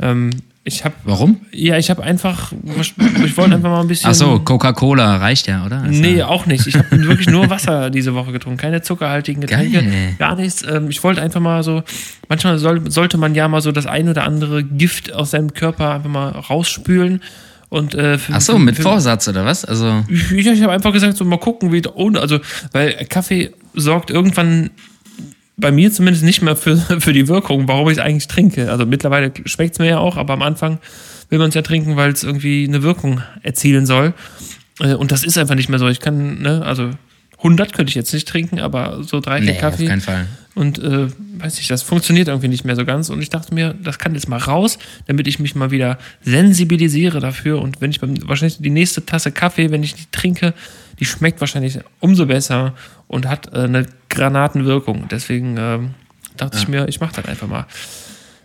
Ähm, ich habe, Warum? ja, ich habe einfach, ich wollte einfach mal ein bisschen. Ach so, Coca-Cola reicht ja, oder? Also- Nee, auch nicht. Ich habe <laughs> wirklich nur Wasser diese Woche getrunken. Keine zuckerhaltigen Getränke. Geil. Gar nichts. Ähm, ich wollte einfach mal so, manchmal soll, sollte man ja mal so das ein oder andere Gift aus seinem Körper einfach mal rausspülen. Und, äh, für, Ach so, mit für- Vorsatz oder was? Also, Ich, ich habe einfach gesagt, so mal gucken, wie ohne, also, weil Kaffee sorgt irgendwann bei mir zumindest nicht mehr für, <laughs> für die Wirkung, warum ich es eigentlich trinke. Also mittlerweile schmeckt es mir ja auch, aber am Anfang will man es ja trinken, weil es irgendwie eine Wirkung erzielen soll. Äh, Und das ist einfach nicht mehr so. Ich kann, ne, also 100 könnte ich jetzt nicht trinken, aber so drei, nee, auf Kaffee. keinen Fall. Und äh, weiß nicht, das funktioniert irgendwie nicht mehr so ganz. Und ich dachte mir, das kann jetzt mal raus, damit ich mich mal wieder sensibilisiere dafür. Und wenn ich beim, wahrscheinlich die nächste Tasse Kaffee, wenn ich die trinke, die schmeckt wahrscheinlich umso besser und hat äh, eine Granatenwirkung. Deswegen ähm, dachte ich mir, ich mache das einfach mal.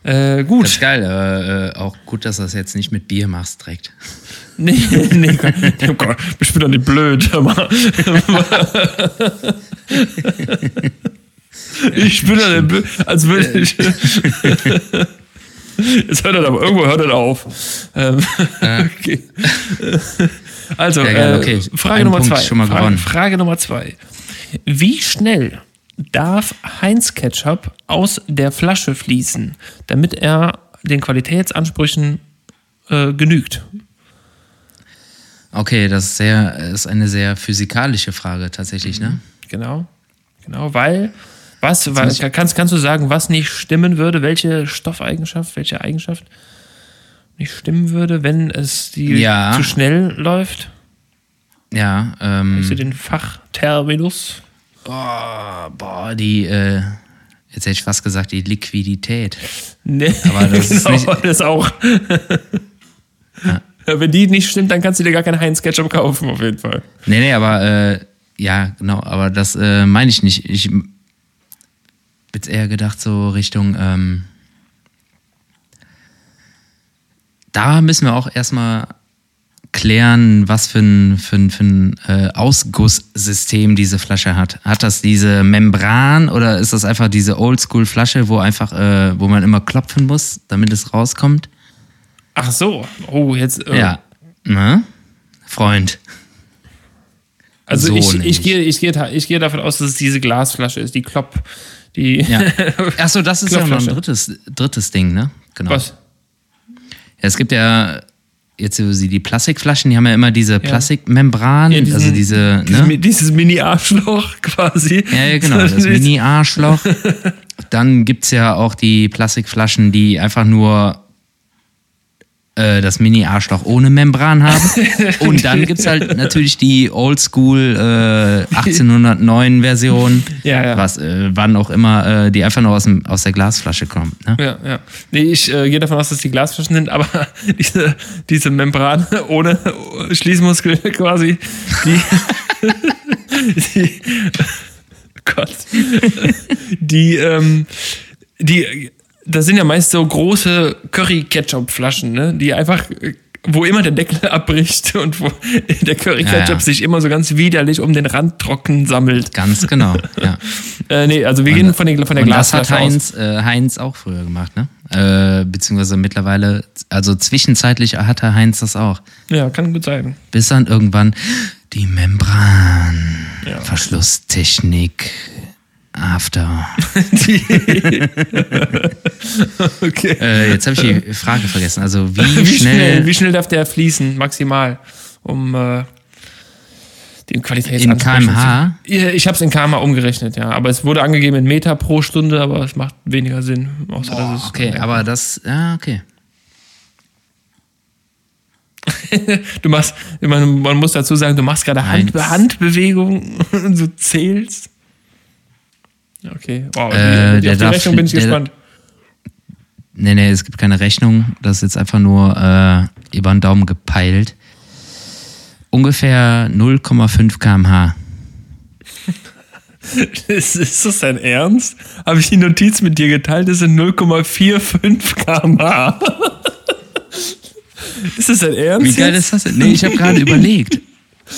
Äh, gut. Das ist geil, äh, äh, auch gut, dass du das jetzt nicht mit Bier machst direkt. <laughs> Nee, <laughs> nee, oh Gott, ich bin doch nicht blöd. <laughs> Ich bin doch nicht blöd, als würde ich. Jetzt hört er aber, irgendwo hört er auf. Ähm, okay. Also, Ja, äh. Frage Einen Nummer Punkt zwei. Frage. Frage Nummer zwei. Wie schnell darf Heinz Ketchup aus der Flasche fließen, damit er den Qualitätsansprüchen äh, genügt? Okay, das ist, sehr, ist eine sehr physikalische Frage tatsächlich, ne? Genau, genau, weil was, muss- kannst, kannst du sagen, was nicht stimmen würde, welche Stoffeigenschaft, welche Eigenschaft nicht stimmen würde, wenn es die Ja. zu schnell läuft? Ja, ähm. Hast du den Fachterminus? Boah, boah, die, äh, jetzt hätte ich fast gesagt, die Liquidität. Nee, Aber das <laughs> ist genau, nicht- das auch. Wenn die nicht stimmt, dann kannst du dir gar keinen Heinz Ketchup kaufen, auf jeden Fall. Nee, nee, aber, äh, ja, genau, aber das äh, meine ich nicht. Ich bin jetzt eher gedacht, so Richtung, ähm, da müssen wir auch erstmal klären, was für ein, für ein, für ein äh, Ausgusssystem diese Flasche hat. Hat das diese Membran oder ist das einfach diese Oldschool-Flasche, wo einfach, äh, wo man immer klopfen muss, damit es rauskommt? Ach so. Oh, jetzt. Äh, Ja. Ne? Freund. Also So ich, ich, gehe, ich, gehe, ich gehe davon aus, dass es diese Glasflasche ist, die Klopp. Die. Ja. <laughs> Achso, das ist ja noch ein drittes, drittes Ding, ne? Genau. Was? Ja, es gibt ja jetzt so die die Plastikflaschen, die haben ja immer diese Plastikmembran, Ja, diesen- also diese, Dieses, ne? Dieses Mini-Arschloch <laughs> quasi. Ja, ja, genau, das <laughs> Mini-Arschloch. Dann gibt's ja auch die Plastikflaschen, die einfach nur äh, das Mini-Arschloch ohne Membran haben. <laughs> Und dann gibt's halt natürlich die Oldschool äh, 1809-Version, Ja, ja. was, äh, wann auch immer, äh, die einfach nur aus, dem, aus der Glasflasche kommt. Ne? Ja, ja. Nee, ich äh, gehe davon aus, dass die Glasflaschen sind, aber <laughs> diese, diese Membran ohne Schließmuskel quasi, die. <laughs> die oh Gott. Die, ähm, die. Das sind ja meist so große Curry-Ketchup-Flaschen, ne? Die einfach. Wo immer der Deckel <laughs> abbricht und wo der Curry-Ketchup Ja, ja. sich immer so ganz widerlich um den Rand trocken sammelt. Ganz genau, <laughs> ja. Äh, nee, also wir gehen von, den, von der Und das hat Glasflasche. Heinz, äh, Heinz auch früher gemacht, ne? Äh, beziehungsweise mittlerweile, also zwischenzeitlich hatte Heinz das auch. Ja, kann gut sein. Bis dann irgendwann die Membran, Ja. Verschlusstechnik, After. <laughs> Okay. Äh, jetzt habe ich die Frage vergessen. Also wie, <laughs> Wie schnell, schnell, wie schnell darf der fließen, maximal, um äh, den in Qualitätsanspruch kmh? zu- Ja, Ich habe es in kmh umgerechnet, ja. Aber es wurde angegeben in Meter pro Stunde, aber es macht weniger Sinn. Außer, dass es, Okay, aber das, ja, okay. <laughs> Du machst, meine, man muss dazu sagen, du machst gerade Hand. Handbewegungen und du zählst. Okay, wow. Äh, die, der auf die darf- Rechnung bin ich der- gespannt. Nee, nee, es gibt keine Rechnung. Das ist jetzt einfach nur äh, über den Daumen gepeilt. Ungefähr 0,5 kmh. <laughs> Ist, ist das dein Ernst? Habe ich die Notiz mit dir geteilt? Das sind 0,45 km/h. <laughs> ist das dein Ernst? Wie geil ist das denn? Nee, ich habe gerade <laughs> überlegt.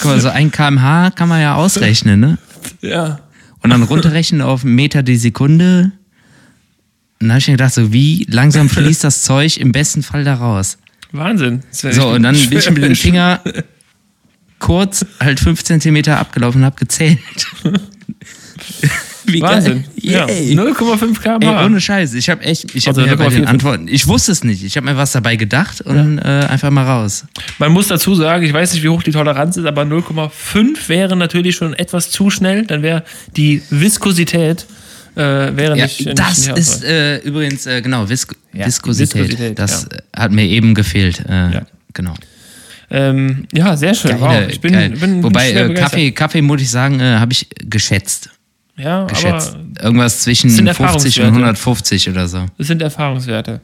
Guck mal, so ein kmh kann man ja ausrechnen, ne? Ja. Und dann runterrechnen auf Meter die Sekunde. Und dann habe ich mir gedacht, so wie langsam fließt das Zeug im besten Fall da raus. Wahnsinn. So, und dann bin ich mit dem. Finger <laughs> kurz halt 5 Zentimeter abgelaufen und habe gezählt. <laughs> Wie Wahnsinn. geil. Ja. Yay. 0,5 Ey, km/h. ohne Scheiß. Ich habe echt, ich habe Also bei 0,4. den Antworten, ich wusste es nicht. Ich habe mir was dabei gedacht und äh, einfach mal raus. Man muss dazu sagen, ich weiß nicht, wie hoch die Toleranz ist, aber 0,5 wäre natürlich schon etwas zu schnell. Dann wäre die Viskosität äh, wäre Ja, nicht. das nicht ist äh, übrigens, äh, genau, Visk Ja, Viskosität. Viskosität, das äh, hat mir eben gefehlt. Äh, Ja. Genau. ähm, ja, sehr schön. Geile, wow. Ich bin, bin Wobei, äh. Kaffee, Kaffee, muss ich sagen, äh, habe ich geschätzt. Ja, geschätzt. aber Irgendwas zwischen sind 50 und Erfahrungswerte. 150 oder so. Das sind Erfahrungswerte.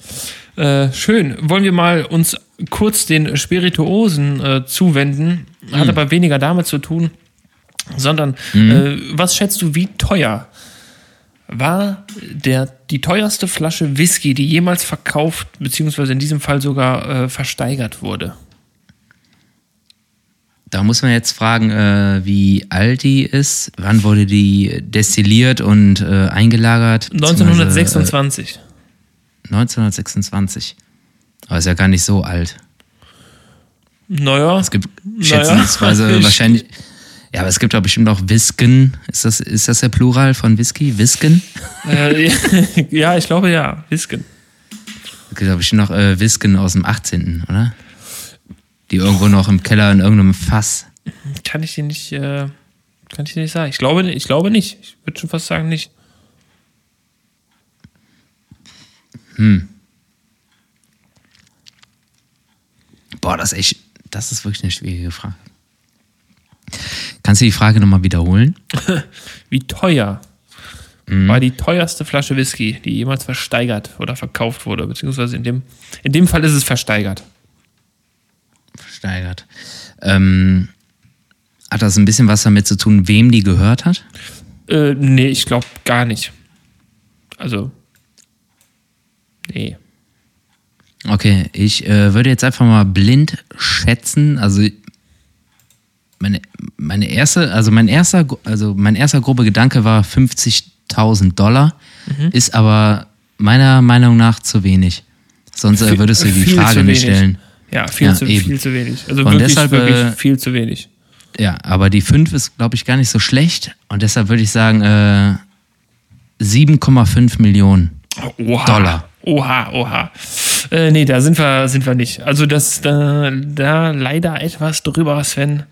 Äh, schön. Wollen wir mal uns kurz den Spirituosen äh, zuwenden? Hat aber weniger damit zu tun, sondern äh, was schätzt du, wie teuer war der, die teuerste Flasche Whisky, die jemals verkauft, beziehungsweise in diesem Fall sogar äh, versteigert wurde? Da muss man jetzt fragen, äh, wie alt die ist, wann wurde die destilliert und äh, eingelagert? beziehungsweise, 1926. Äh, 1926. Aber ist ja gar nicht so alt. Naja, Es gibt Naja. schätzungsweise <laughs> Ich- wahrscheinlich. Ja, aber es gibt doch bestimmt auch Whisken. Ist das, ist das der Plural von Whisky? Whisken? äh, <laughs> ja, ich glaube ja, Whisken. Es gibt doch bestimmt noch äh, Whisken aus dem 18., oder? Die irgendwo noch im Keller in irgendeinem Fass. Kann ich dir nicht, äh, kann ich dir nicht sagen. Ich glaube, ich glaube nicht. Ich würde schon fast sagen nicht. Boah, das ist echt, das ist wirklich eine schwierige Frage. Kannst du die Frage nochmal wiederholen? <laughs> Wie teuer war die teuerste Flasche Whisky, die jemals versteigert oder verkauft wurde? Beziehungsweise in dem, in dem Fall ist es versteigert. Versteigert. Ähm, hat das ein bisschen was damit zu tun, wem die gehört hat? Äh, nee, ich glaube gar nicht. Also, nee. Okay, ich äh, würde jetzt einfach mal blind schätzen. Also meine, meine erste, also mein erster, also mein erster grobe Gedanke war 50.000 Dollar, Mhm. ist aber meiner Meinung nach zu wenig. Sonst äh, würdest du die Frage nicht stellen. Ja, viel, Ja, zu, eben. viel zu wenig. Also Und wirklich, deshalb, wirklich äh, viel zu wenig. Ja, aber die 5 ist, glaube ich, gar nicht so schlecht. Und deshalb würde ich sagen, äh, 7,5 Millionen. Oha. Dollar. Oha, oha. Äh, nee, da sind wir, sind wir nicht. Also das, da, da leider etwas drüber, Sven.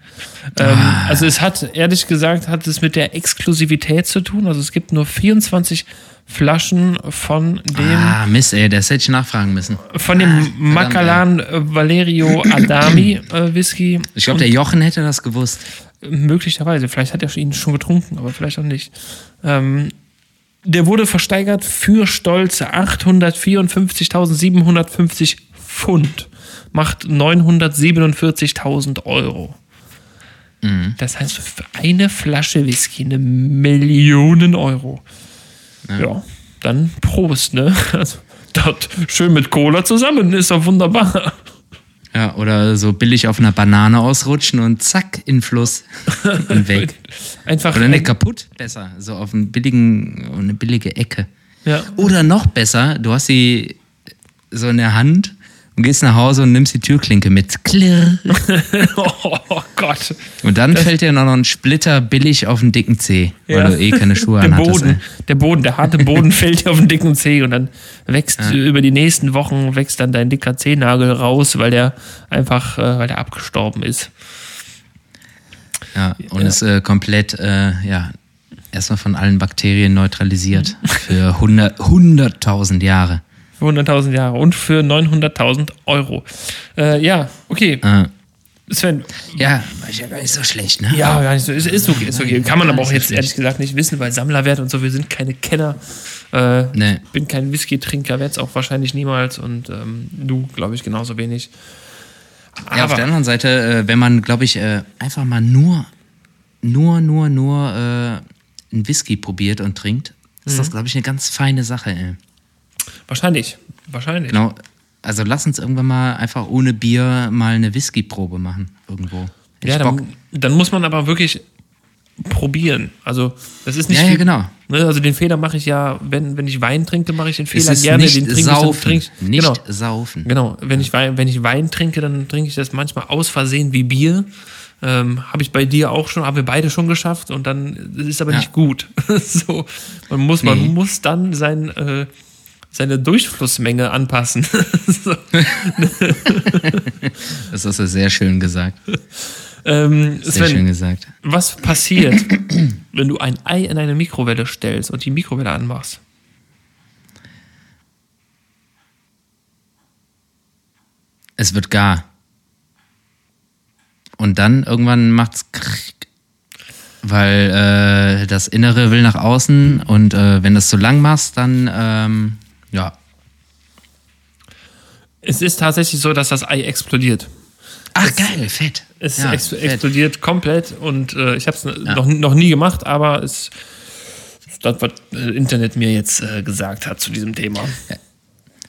Ähm, Ah. Also es hat, ehrlich gesagt, hat es mit der Exklusivität zu tun. Also es gibt nur 24 Flaschen von dem, Ah, Mist, ey, das hätte ich nachfragen müssen. von dem Macallan äh, Valerio Adami <clears throat> äh, Whisky. Ich glaube, der Jochen hätte das gewusst. Möglicherweise, vielleicht hat er ihn schon getrunken, aber vielleicht auch nicht. Ähm, der wurde versteigert für stolze 854.750 Pfund. Macht 947.000 Euro. Das heißt, für eine Flasche Whisky eine Million Euro. Ja, dann Prost, ne? <laughs> Also, dort schön mit Cola zusammen, ist doch wunderbar. Ja, oder so billig auf einer Banane ausrutschen und zack, in den Fluss <laughs> und weg. Einfach Oder nicht kaputt, besser. So auf einen billigen, eine billige Ecke. Ja. Oder noch besser, du hast sie so in der Hand und gehst nach Hause und nimmst die Türklinke mit. Klirr. <laughs> Oh Gott. Und dann fällt dir noch ein Splitter billig auf den dicken Zeh, weil Ja. du eh keine Schuhe der anhattest. Boden, ey. der Boden, der harte Boden <laughs> fällt dir auf den dicken Zeh und dann wächst über die nächsten Wochen wächst dann dein dicker Zehennagel raus, weil der einfach, äh, weil der abgestorben ist. Ja, und ist äh, komplett, äh, ja, erstmal von allen Bakterien neutralisiert für 100 100.000 Jahre. Für 100.000 Jahre und für 900.000 Euro. Äh, ja, okay. Äh, Sven, ja, war ich ja gar nicht so schlecht, ne? ja, gar nicht so. Ist, ist okay, ist okay. Kann man aber auch Ist jetzt ehrlich gesagt nicht wissen, weil Sammlerwert und so, wir sind keine Kenner. Äh, Nee. bin kein Whisky-Trinker, werde es auch wahrscheinlich niemals und ähm, du, glaube ich, genauso wenig. Ja, auf der anderen Seite, äh, wenn man, glaube ich, äh, einfach mal nur, nur, nur, nur äh, einen Whisky probiert und trinkt, ist Mhm. das, glaube ich, eine ganz feine Sache. Ey. Wahrscheinlich, wahrscheinlich. Genau. Also lass uns irgendwann mal einfach ohne Bier mal eine Whisky-Probe machen irgendwo. Hätte Ja, dann, dann muss man aber wirklich probieren. Also, das ist nicht. Ja, ja, genau. Ne, also, den Fehler mache ich ja, wenn, wenn ich Wein trinke, mache ich den Fehler gerne. nicht den trinke saufen. ich, ich, nicht genau, saufen. genau. Wenn ich, Wein, wenn ich Wein trinke, dann trinke ich das manchmal aus Versehen wie Bier. Ähm, habe ich bei dir auch schon, haben wir beide schon geschafft und dann ist es aber Ja. nicht gut. <laughs> so, man muss, man Nee. muss dann sein, äh, seine Durchflussmenge anpassen. <laughs> Das hast du sehr schön gesagt. ähm, Sehr Sven, schön gesagt. Was passiert, <clears throat> wenn du ein Ei in eine Mikrowelle stellst und die Mikrowelle anmachst? Es wird gar. Und dann irgendwann macht's weil äh, das Innere will nach außen und äh, wenn du es zu lang machst, dann ähm, ja. Es ist tatsächlich so, dass das Ei explodiert. Ach geil, fett. Es Ja, ex fett. explodiert komplett und äh, ich habe es noch, noch nie gemacht, aber es das, was äh, Internet mir jetzt äh, gesagt hat zu diesem Thema.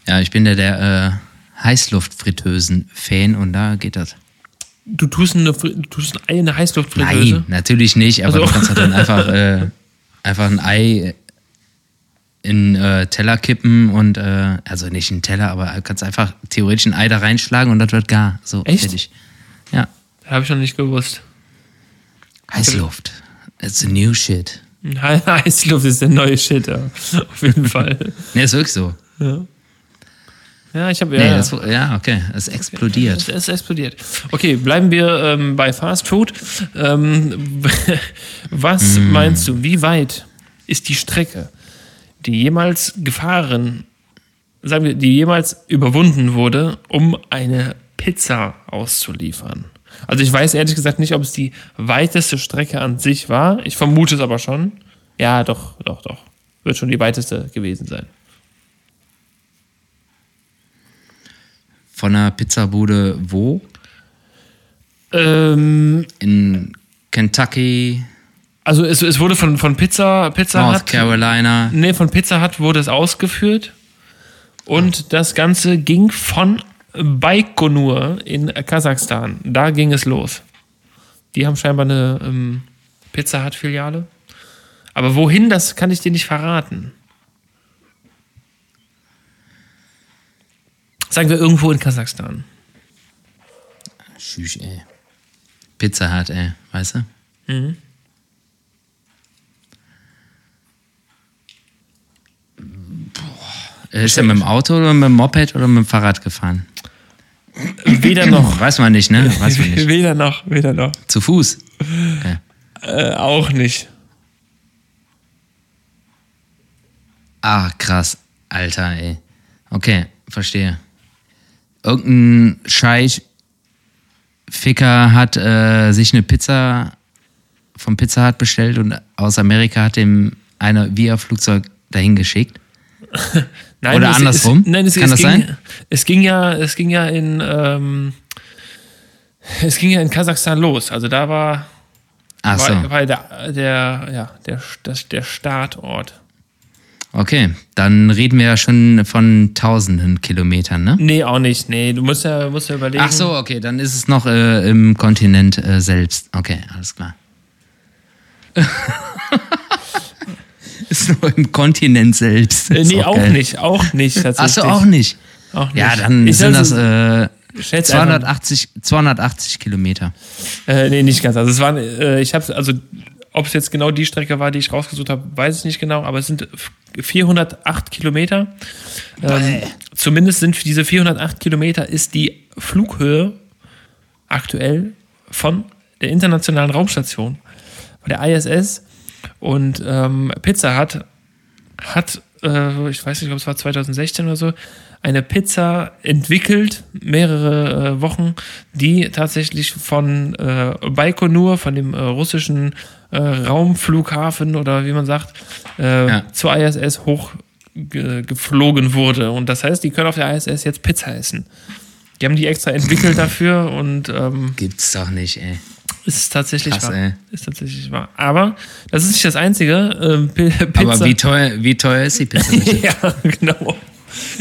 Ja, ich bin ja der äh, Heißluftfritteusen-Fan und da geht das. Du tust, eine, du tust ein Ei in eine Heißluftfritteuse. Nein, natürlich nicht, aber Also- du kannst halt dann <laughs> einfach, äh, einfach ein Ei in äh, Teller kippen und, äh, also nicht in Teller, aber du kannst einfach theoretisch ein Ei da reinschlagen und das wird gar. So, Echt? fertig. Ja. Habe ich noch nicht gewusst. Heißluft. It's a new shit. <laughs> Heißluft ist der neue Shit, ja. auf jeden Fall. Ne, ist wirklich so. Ja, ich habe Nee, ja. das, ja, okay. Es explodiert. Es, es explodiert. Okay, bleiben wir ähm, bei Fast Food. Ähm, <laughs> was Mm. meinst du, wie weit ist die Strecke, die jemals gefahren, sagen wir, die jemals überwunden wurde, um eine Pizza auszuliefern? Also ich weiß ehrlich gesagt nicht, ob es die weiteste Strecke an sich war. Ich vermute es aber schon. Ja, doch, doch, doch. Wird schon die weiteste gewesen sein. Von einer Pizzabude wo? Ähm, In Kentucky, Also es, es wurde von, von Pizza, Pizza North Hut, Carolina. nee, von Pizza Hut wurde es ausgeführt. Und das Ganze ging von Baikonur in Kasachstan. Da ging es los. Die haben scheinbar eine ähm, Pizza Hut Filiale. Aber wohin, das kann ich dir nicht verraten. Sagen wir irgendwo in Kasachstan. Tschüss, ey. Pizza Hut, ey. Weißt du? Mhm. Ist er mit dem Auto oder mit dem Moped oder mit dem Fahrrad gefahren? Weder noch. <clears throat> Weiß man nicht, ne? Weiß man nicht. Weder noch, weder noch. Zu Fuß. Okay. Äh, auch nicht. Ah, krass. Alter, ey. Okay, verstehe. Irgendein Scheich Ficker hat äh, sich eine Pizza vom Pizza Hut bestellt und aus Amerika hat ihm einer via Flugzeug dahin geschickt. <laughs> Nein, Oder es, andersrum? Es, nein, es, Kann es das ging, sein? Es ging ja, es ging ja in, ähm, es ging ja in Kasachstan los. Also da war, Ach so. war, war der, der, ja, der, das, der Startort. Okay, dann reden wir ja schon von tausenden Kilometern, ne? Nee, auch nicht. Nee, du musst ja, musst ja überlegen. Ach so, okay, dann ist es noch äh, im Kontinent äh, selbst. Okay, alles klar. <laughs> ist nur im Kontinent selbst. Äh, nee, auch geil. nicht. Auch nicht tatsächlich. Ach so, auch nicht. Auch nicht. Ja, dann Ich sind soll das äh, schätz einfach- 280, 280 Kilometer. Äh, nee, nicht ganz. Also es waren, äh, ich habe, also ob es jetzt genau die Strecke war, die ich rausgesucht habe, weiß ich nicht genau, aber es sind f- 408 Kilometer. Ähm, zumindest sind diese 408 Kilometer ist die Flughöhe aktuell von der internationalen Raumstation, von der ISS und ähm, Pizza Hut hat, äh, ich weiß nicht, ob es war 2016 oder so, eine Pizza entwickelt, mehrere äh, Wochen, die tatsächlich von äh, Baikonur, von dem äh, russischen äh, Raumflughafen oder wie man sagt, äh, Ja. zur ISS hoch ge geflogen wurde. Und das heißt, die können auf der ISS jetzt Pizza essen. Die haben die extra entwickelt dafür und ähm, Gibt's doch nicht, ey. Ist tatsächlich Krass, wahr. ey. Ist tatsächlich wahr. Aber das ist nicht das Einzige. Ähm. Aber wie teuer, wie teuer ist die Pizza? <laughs> Ja, genau.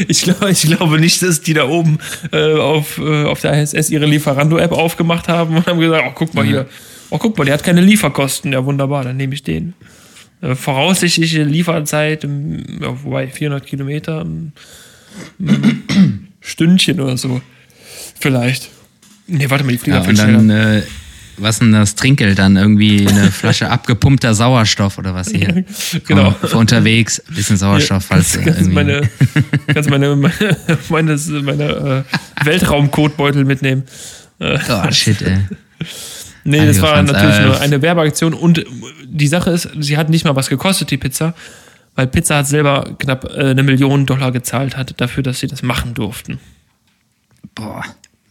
Ich glaube, ich glaube nicht, dass die da oben äh, auf, äh, auf der ISS ihre Lieferando-App aufgemacht haben und haben gesagt, oh, guck mal hier. Oh, guck mal, der hat keine Lieferkosten. Ja, wunderbar, dann nehme ich den. Äh, voraussichtliche Lieferzeit, ähm, ja, wobei 400 Kilometer, ein, <clears throat> ein Stündchen oder so. Vielleicht. Nee, warte mal, die fliegen ja, und schneller. dann, äh, was denn das Trinkgeld dann? Irgendwie eine <laughs> Flasche abgepumpter Sauerstoff oder was hier? Genau. Für, für unterwegs, bisschen Sauerstoff, falls kannst, kannst irgendwie... meine, kannst meine, meine, meine, meine äh, Weltraumkotbeutel mitnehmen. Oh, shit, ey. nee, Heilige das war Franz, natürlich äh, nur eine Werbeaktion und die Sache ist, sie hat nicht mal was gekostet, die Pizza, weil Pizza hat selber knapp äh, eine Million Dollar gezahlt hat dafür, dass sie das machen durften. Boah,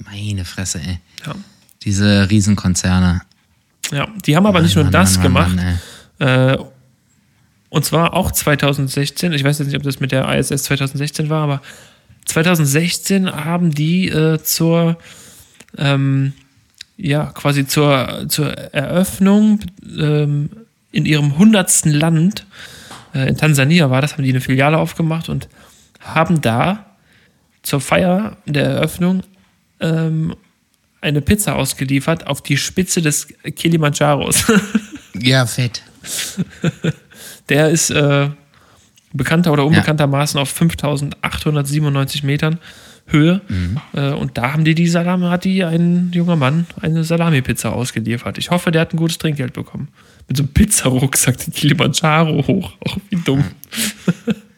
meine Fresse, ey. Ja, Diese Riesenkonzerne. ja die haben aber nicht nur Mann, das Mann, gemacht. Äh, und zwar auch 2016. Ich weiß jetzt nicht, ob das mit der ISS 2016 war, aber 2016 haben die äh, zur, ähm, ja, quasi zur, zur Eröffnung ähm, in ihrem hundertsten Land, äh, in Tansania war das, haben die eine Filiale aufgemacht und haben da zur Feier der Eröffnung ähm, eine Pizza ausgeliefert auf die Spitze des Kilimanjaros. <laughs> Ja, fett. <laughs> Der ist äh, bekannter oder unbekanntermaßen auf 5897 Metern Höhe. Äh, und da haben die die Salami, hat die ein junger Mann eine Salami-Pizza ausgeliefert. Ich hoffe, der hat ein gutes Trinkgeld bekommen. Mit so einem Pizzarucksack den Kilimanjaro hoch. Auch wie dumm. <laughs>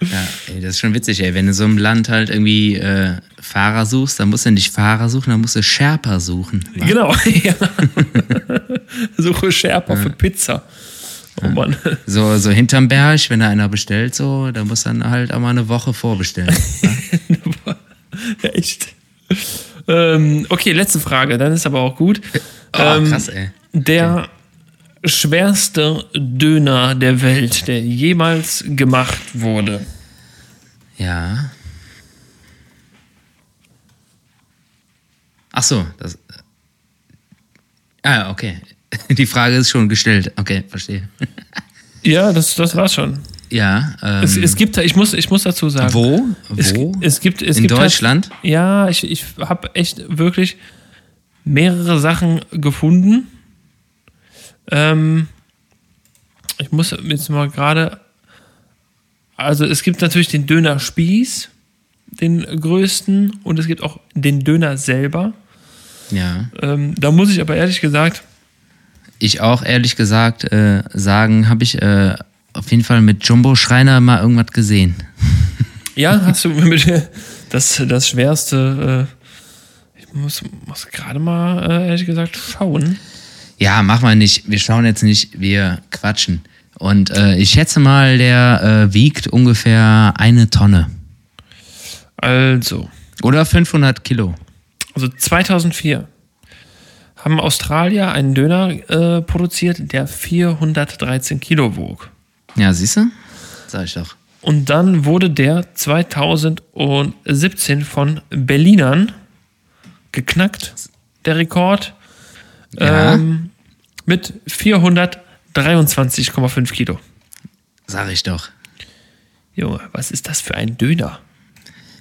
Ja, ey, das ist schon witzig, ey. Wenn du so im Land halt irgendwie äh, Fahrer suchst, dann musst du nicht Fahrer suchen, dann musst du Sherpa suchen. wa? Genau, <laughs> ja. Suche Sherpa für Pizza. Oh Mann. So, so hinterm Berg, wenn da einer bestellt, so, dann muss dann halt auch mal eine Woche vorbestellen. <laughs> Echt. Ähm, okay, letzte Frage, dann ist aber auch gut. Oh, Ähm, krass, ey. Der schwerste Döner der Welt, der jemals gemacht wurde. Ja. Ach so, das. Ah, okay. <laughs> Die Frage ist schon gestellt. Okay, verstehe. <laughs> Ja, das, das war's schon. Ja. Ähm, Es, es gibt, ich muss, ich muss dazu sagen. wo? Es, Wo? es gibt, es In gibt Deutschland? Halt, ja, ich, ich habe echt wirklich mehrere Sachen gefunden. Ähm, ich muss jetzt mal gerade. Also es gibt natürlich den Döner Spieß, den größten, und es gibt auch den Döner selber. Ja. Ähm, da muss ich aber ehrlich gesagt, Ich auch ehrlich gesagt äh, sagen, habe ich äh, auf jeden Fall mit Jumbo Schreiner mal irgendwas gesehen. <laughs> ja, hast du mit <laughs> das, das schwerste. Äh, ich muss, muss gerade mal äh, ehrlich gesagt schauen. Ja, mach mal nicht. Wir schauen jetzt nicht, wir quatschen. Und äh, ich schätze mal, der äh, wiegt ungefähr eine Tonne. Also, Oder 500 Kilo. Also 2004 haben Australier einen Döner äh, produziert, der 413 Kilo wog. Ja, siehst du? Sag ich doch. Und dann wurde der 2017 von Berlinern geknackt, der Rekord, Ja. ähm, mit 423,5 Kilo. Sag ich doch. Junge, was ist das für ein Döner?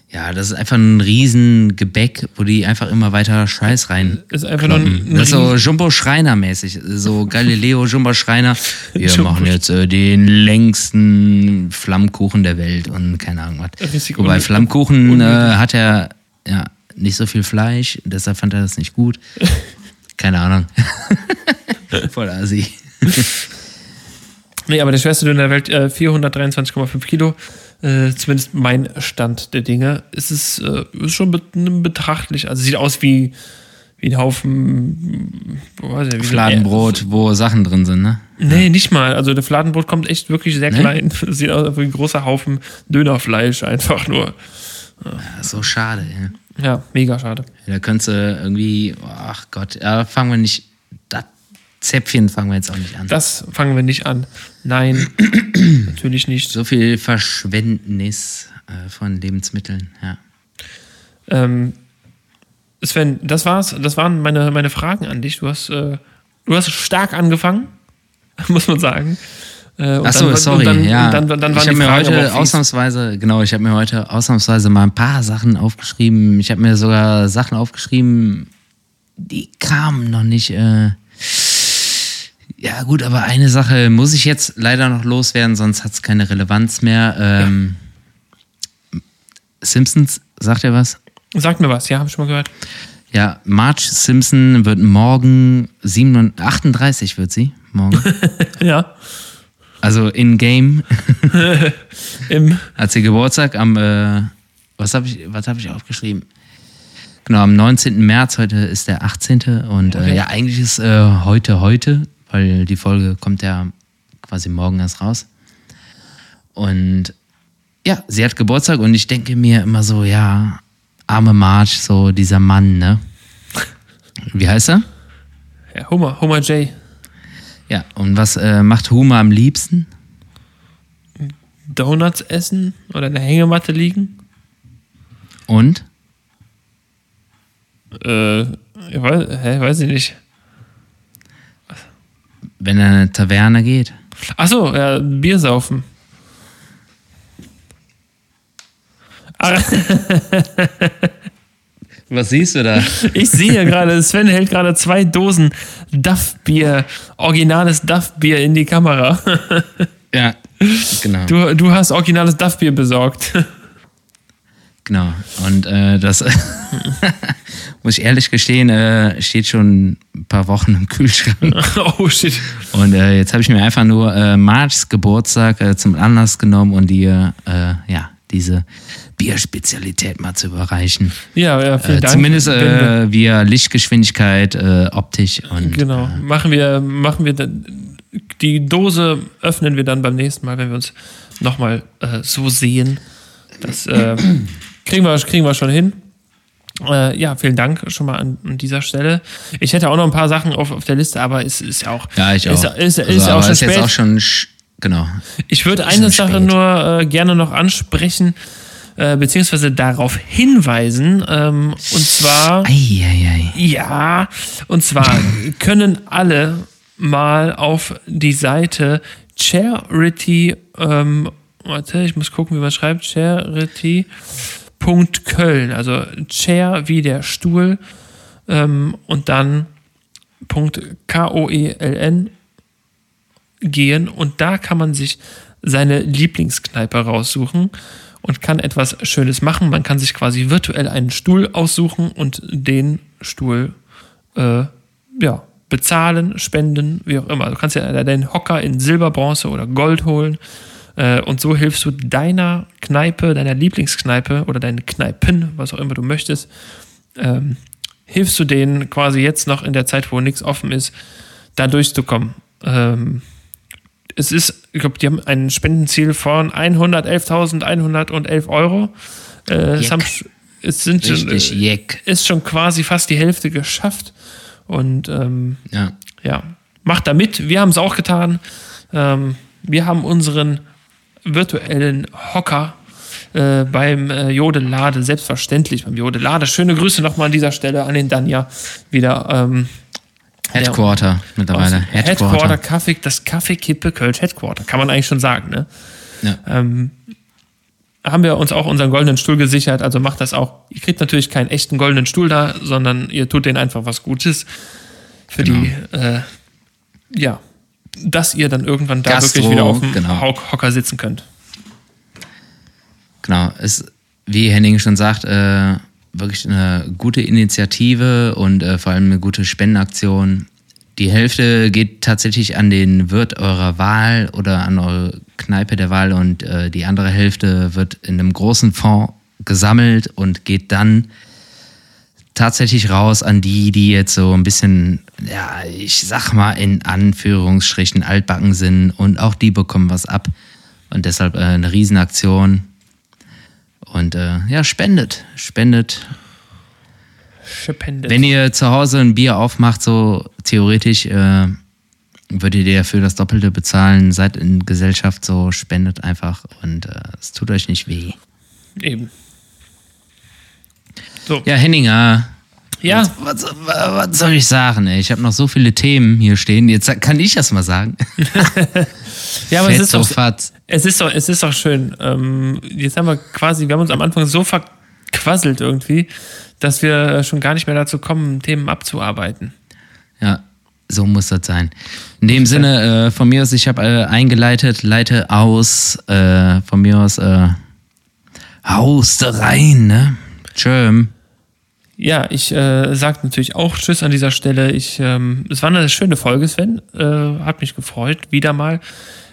Ja, das ist einfach ein riesen Gebäck, wo die einfach immer weiter Scheiß rein. Ist einfach nur ein, ein Das ist so Jumbo Schreiner mäßig, so Galileo Jumbo Schreiner. <laughs> Wir Jumbo machen jetzt äh, den längsten Flammkuchen der Welt und keine Ahnung was. Richtig Wobei. Flammkuchen äh, hat er ja nicht so viel Fleisch, deshalb fand er das nicht gut. <laughs> Keine Ahnung. <laughs> Voll assi. Nee, aber der schwerste Döner der Welt, äh, 423,5 Kilo. Äh, zumindest mein Stand der Dinge. Es ist, äh, ist schon be betrachtlich. Also sieht aus wie, wie ein Haufen weiß ich, wie so ein- Fladenbrot, wo Sachen drin sind, ne? Nee, nicht mal. Also der Fladenbrot kommt echt wirklich sehr Nee? klein. <laughs> Sieht aus wie ein großer Haufen Dönerfleisch einfach nur. Ist so schade, ey. Ja, mega schade. Da könntest du irgendwie, ach Gott, ja, fangen wir nicht, das Zäpfchen fangen wir jetzt auch nicht an. Das fangen wir nicht an. Nein, <clears throat> natürlich nicht. So viel Verschwendnis äh, von Lebensmitteln, ja. Ähm, Sven, das war's. Das waren meine, meine Fragen an dich. Du hast, äh, du hast stark angefangen, <laughs> muss man sagen. Äh, Achso, sorry, dann, ja. Dann, dann, ich habe mir heute ausnahmsweise, genau, ich habe mir heute ausnahmsweise mal ein paar Sachen aufgeschrieben. Ich habe mir sogar Sachen aufgeschrieben, die kamen noch nicht. Äh ja, gut, aber eine Sache muss ich jetzt leider noch loswerden, sonst hat es keine Relevanz mehr. Ähm, Simpsons, sagt ihr was? Sag mir was, ja, habe ich schon mal gehört. Ja, Marge Simpson wird morgen 37, 38 wird sie morgen. <laughs> Ja, Also in Game <laughs> im, hat sie Geburtstag am äh, was habe ich was habe ich aufgeschrieben? Genau, am 19. März, heute ist der 18. und Okay. äh, ja, eigentlich ist äh, heute heute, weil die Folge kommt ja quasi morgen erst raus. Und ja, sie hat Geburtstag und ich denke mir immer so, ja, arme Marge, so dieser Mann, ne? <laughs> Wie heißt er? ja, Homer, Homer J. Ja, und was äh, macht Huma am liebsten? Donuts essen oder in der Hängematte liegen. Und? Äh, ich weiß, hä, weiß ich nicht. Wenn er in eine Taverne geht. Achso, ja, Bier saufen. Ah, <laughs> Was siehst du da? <laughs> Ich sehe gerade, Sven hält gerade zwei Dosen Duff-Bier, originales Duff-Bier in die Kamera. <laughs> ja, genau. Du, du hast originales Duff-Bier besorgt. <laughs> Genau. Und äh, das muss ich ehrlich gestehen, äh, steht schon ein paar Wochen im Kühlschrank. Oh shit. Und äh, jetzt habe ich mir einfach nur äh, Marges Geburtstag äh, zum Anlass genommen und dir äh, ja diese Bierspezialität mal zu überreichen. Ja, ja, vielen Äh, Dank. zumindest äh, via Lichtgeschwindigkeit, äh, optisch und Genau. äh, Machen wir, machen wir dann, die Dose öffnen wir dann beim nächsten Mal, wenn wir uns nochmal äh, so sehen. Das äh, kriegen, wir, kriegen wir schon hin. Äh, ja, vielen Dank schon mal an, an dieser Stelle. Ich hätte auch noch ein paar Sachen auf, auf der Liste, aber es ist ja auch. ja, ich auch. Ist, ist, ist also, ja auch schon ist jetzt spät. auch schon sch- genau. Ich würde Ist eine Sache spät. nur äh, gerne noch ansprechen, äh, beziehungsweise darauf hinweisen. Ähm, und zwar. Eieiei. Ja, und zwar <laughs> können alle mal auf die Seite Charity, ähm, warte, ich muss gucken, wie man schreibt, Charity.köln, also Chair wie der Stuhl ähm, und dann Punkt K-O-E-L-N gehen und da kann man sich seine Lieblingskneipe raussuchen und kann etwas Schönes machen. Man kann sich quasi virtuell einen Stuhl aussuchen und den Stuhl äh, ja, bezahlen, spenden, wie auch immer. Du kannst ja deinen Hocker in Silber, Bronze oder Gold holen. Äh, und so hilfst du deiner Kneipe, deiner Lieblingskneipe oder deinen Kneipen, was auch immer du möchtest, ähm, hilfst du denen quasi jetzt noch in der Zeit, wo nichts offen ist, da durchzukommen. Ähm, es ist, ich glaube, die haben ein Spendenziel von 111.111 Euro. Äh, es, haben, es sind schon, äh, ist schon quasi fast die Hälfte geschafft. Und ähm, ja. ja, macht da mit. Wir haben es auch getan. Ähm, wir haben unseren virtuellen Hocker äh, beim äh, Jodelade, selbstverständlich beim Jodelade. Schöne Grüße nochmal an dieser Stelle an den Danja wieder. Ähm, Headquarter mittlerweile. Headquarter, Headquarter Kaffee, das Kaffeekippe Kölsch Headquarter, kann man eigentlich schon sagen, ne? Ja. Ähm, haben wir uns auch unseren goldenen Stuhl gesichert, also macht das auch. Ihr kriegt natürlich keinen echten goldenen Stuhl da, sondern ihr tut denen einfach was Gutes für genau. die, äh, ja, dass ihr dann irgendwann da Gastro, wirklich wieder auf dem genau. Hocker sitzen könnt. Genau, es, wie Henning schon sagt, äh, wirklich eine gute Initiative und äh, vor allem eine gute Spendenaktion. Die Hälfte geht tatsächlich an den Wirt eurer Wahl oder an eure Kneipe der Wahl und äh, die andere Hälfte wird in einem großen Fonds gesammelt und geht dann tatsächlich raus an die, die jetzt so ein bisschen, ja, ich sag mal in Anführungsstrichen altbacken sind und auch die bekommen was ab. Und deshalb äh, eine Riesenaktion. Und äh, ja, spendet, spendet. Spendet. Wenn ihr zu Hause ein Bier aufmacht, so theoretisch, äh, würdet ihr für das Doppelte bezahlen, seid in Gesellschaft so, spendet einfach und äh, es tut euch nicht weh. Eben. So. Ja, Henninger. Ja. Was, was, was, soll ich sagen? Ey? Ich habe noch so viele Themen hier stehen. Jetzt kann ich das mal sagen. <laughs> ja, aber es ist, doch, es ist doch, es ist doch schön. Ähm, jetzt haben wir quasi, wir haben uns am Anfang so verquasselt irgendwie, dass wir schon gar nicht mehr dazu kommen, Themen abzuarbeiten. Ja, so muss das sein. In dem Sinne, äh, von mir aus, ich habe äh, eingeleitet, leite aus, äh, von mir aus, äh, Haus rein, ne? Tschöm. Ja, ich äh, sage natürlich auch Tschüss an dieser Stelle. Ich, ähm, es war eine schöne Folge, Sven. Äh, hat mich gefreut, wieder mal.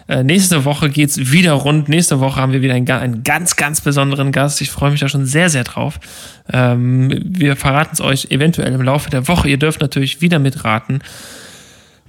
Äh, nächste Woche geht's wieder rund. Nächste Woche haben wir wieder einen, einen ganz, ganz besonderen Gast. Ich freue mich da schon sehr, sehr drauf. Ähm, wir verraten es euch eventuell im Laufe der Woche. Ihr dürft natürlich wieder mitraten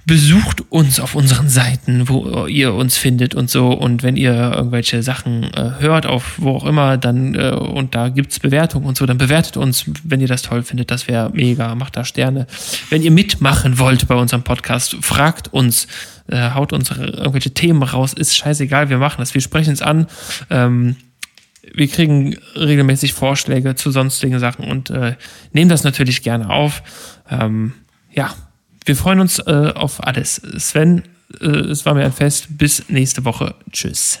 besucht uns auf unseren Seiten, wo ihr uns findet und so. Und wenn ihr irgendwelche Sachen äh, hört, auf wo auch immer, dann äh, und da gibt's Bewertungen und so, dann bewertet uns, wenn ihr das toll findet. Das wäre mega. Macht da Sterne. Wenn ihr mitmachen wollt bei unserem Podcast, fragt uns, äh, haut uns irgendwelche Themen raus. Ist scheißegal, wir machen das. Wir sprechen es an. Ähm, wir kriegen regelmäßig Vorschläge zu sonstigen Sachen und äh, nehmen das natürlich gerne auf. Ähm, ja, wir freuen uns äh, auf alles. Sven, äh, es war mir ein Fest. Bis nächste Woche. Tschüss.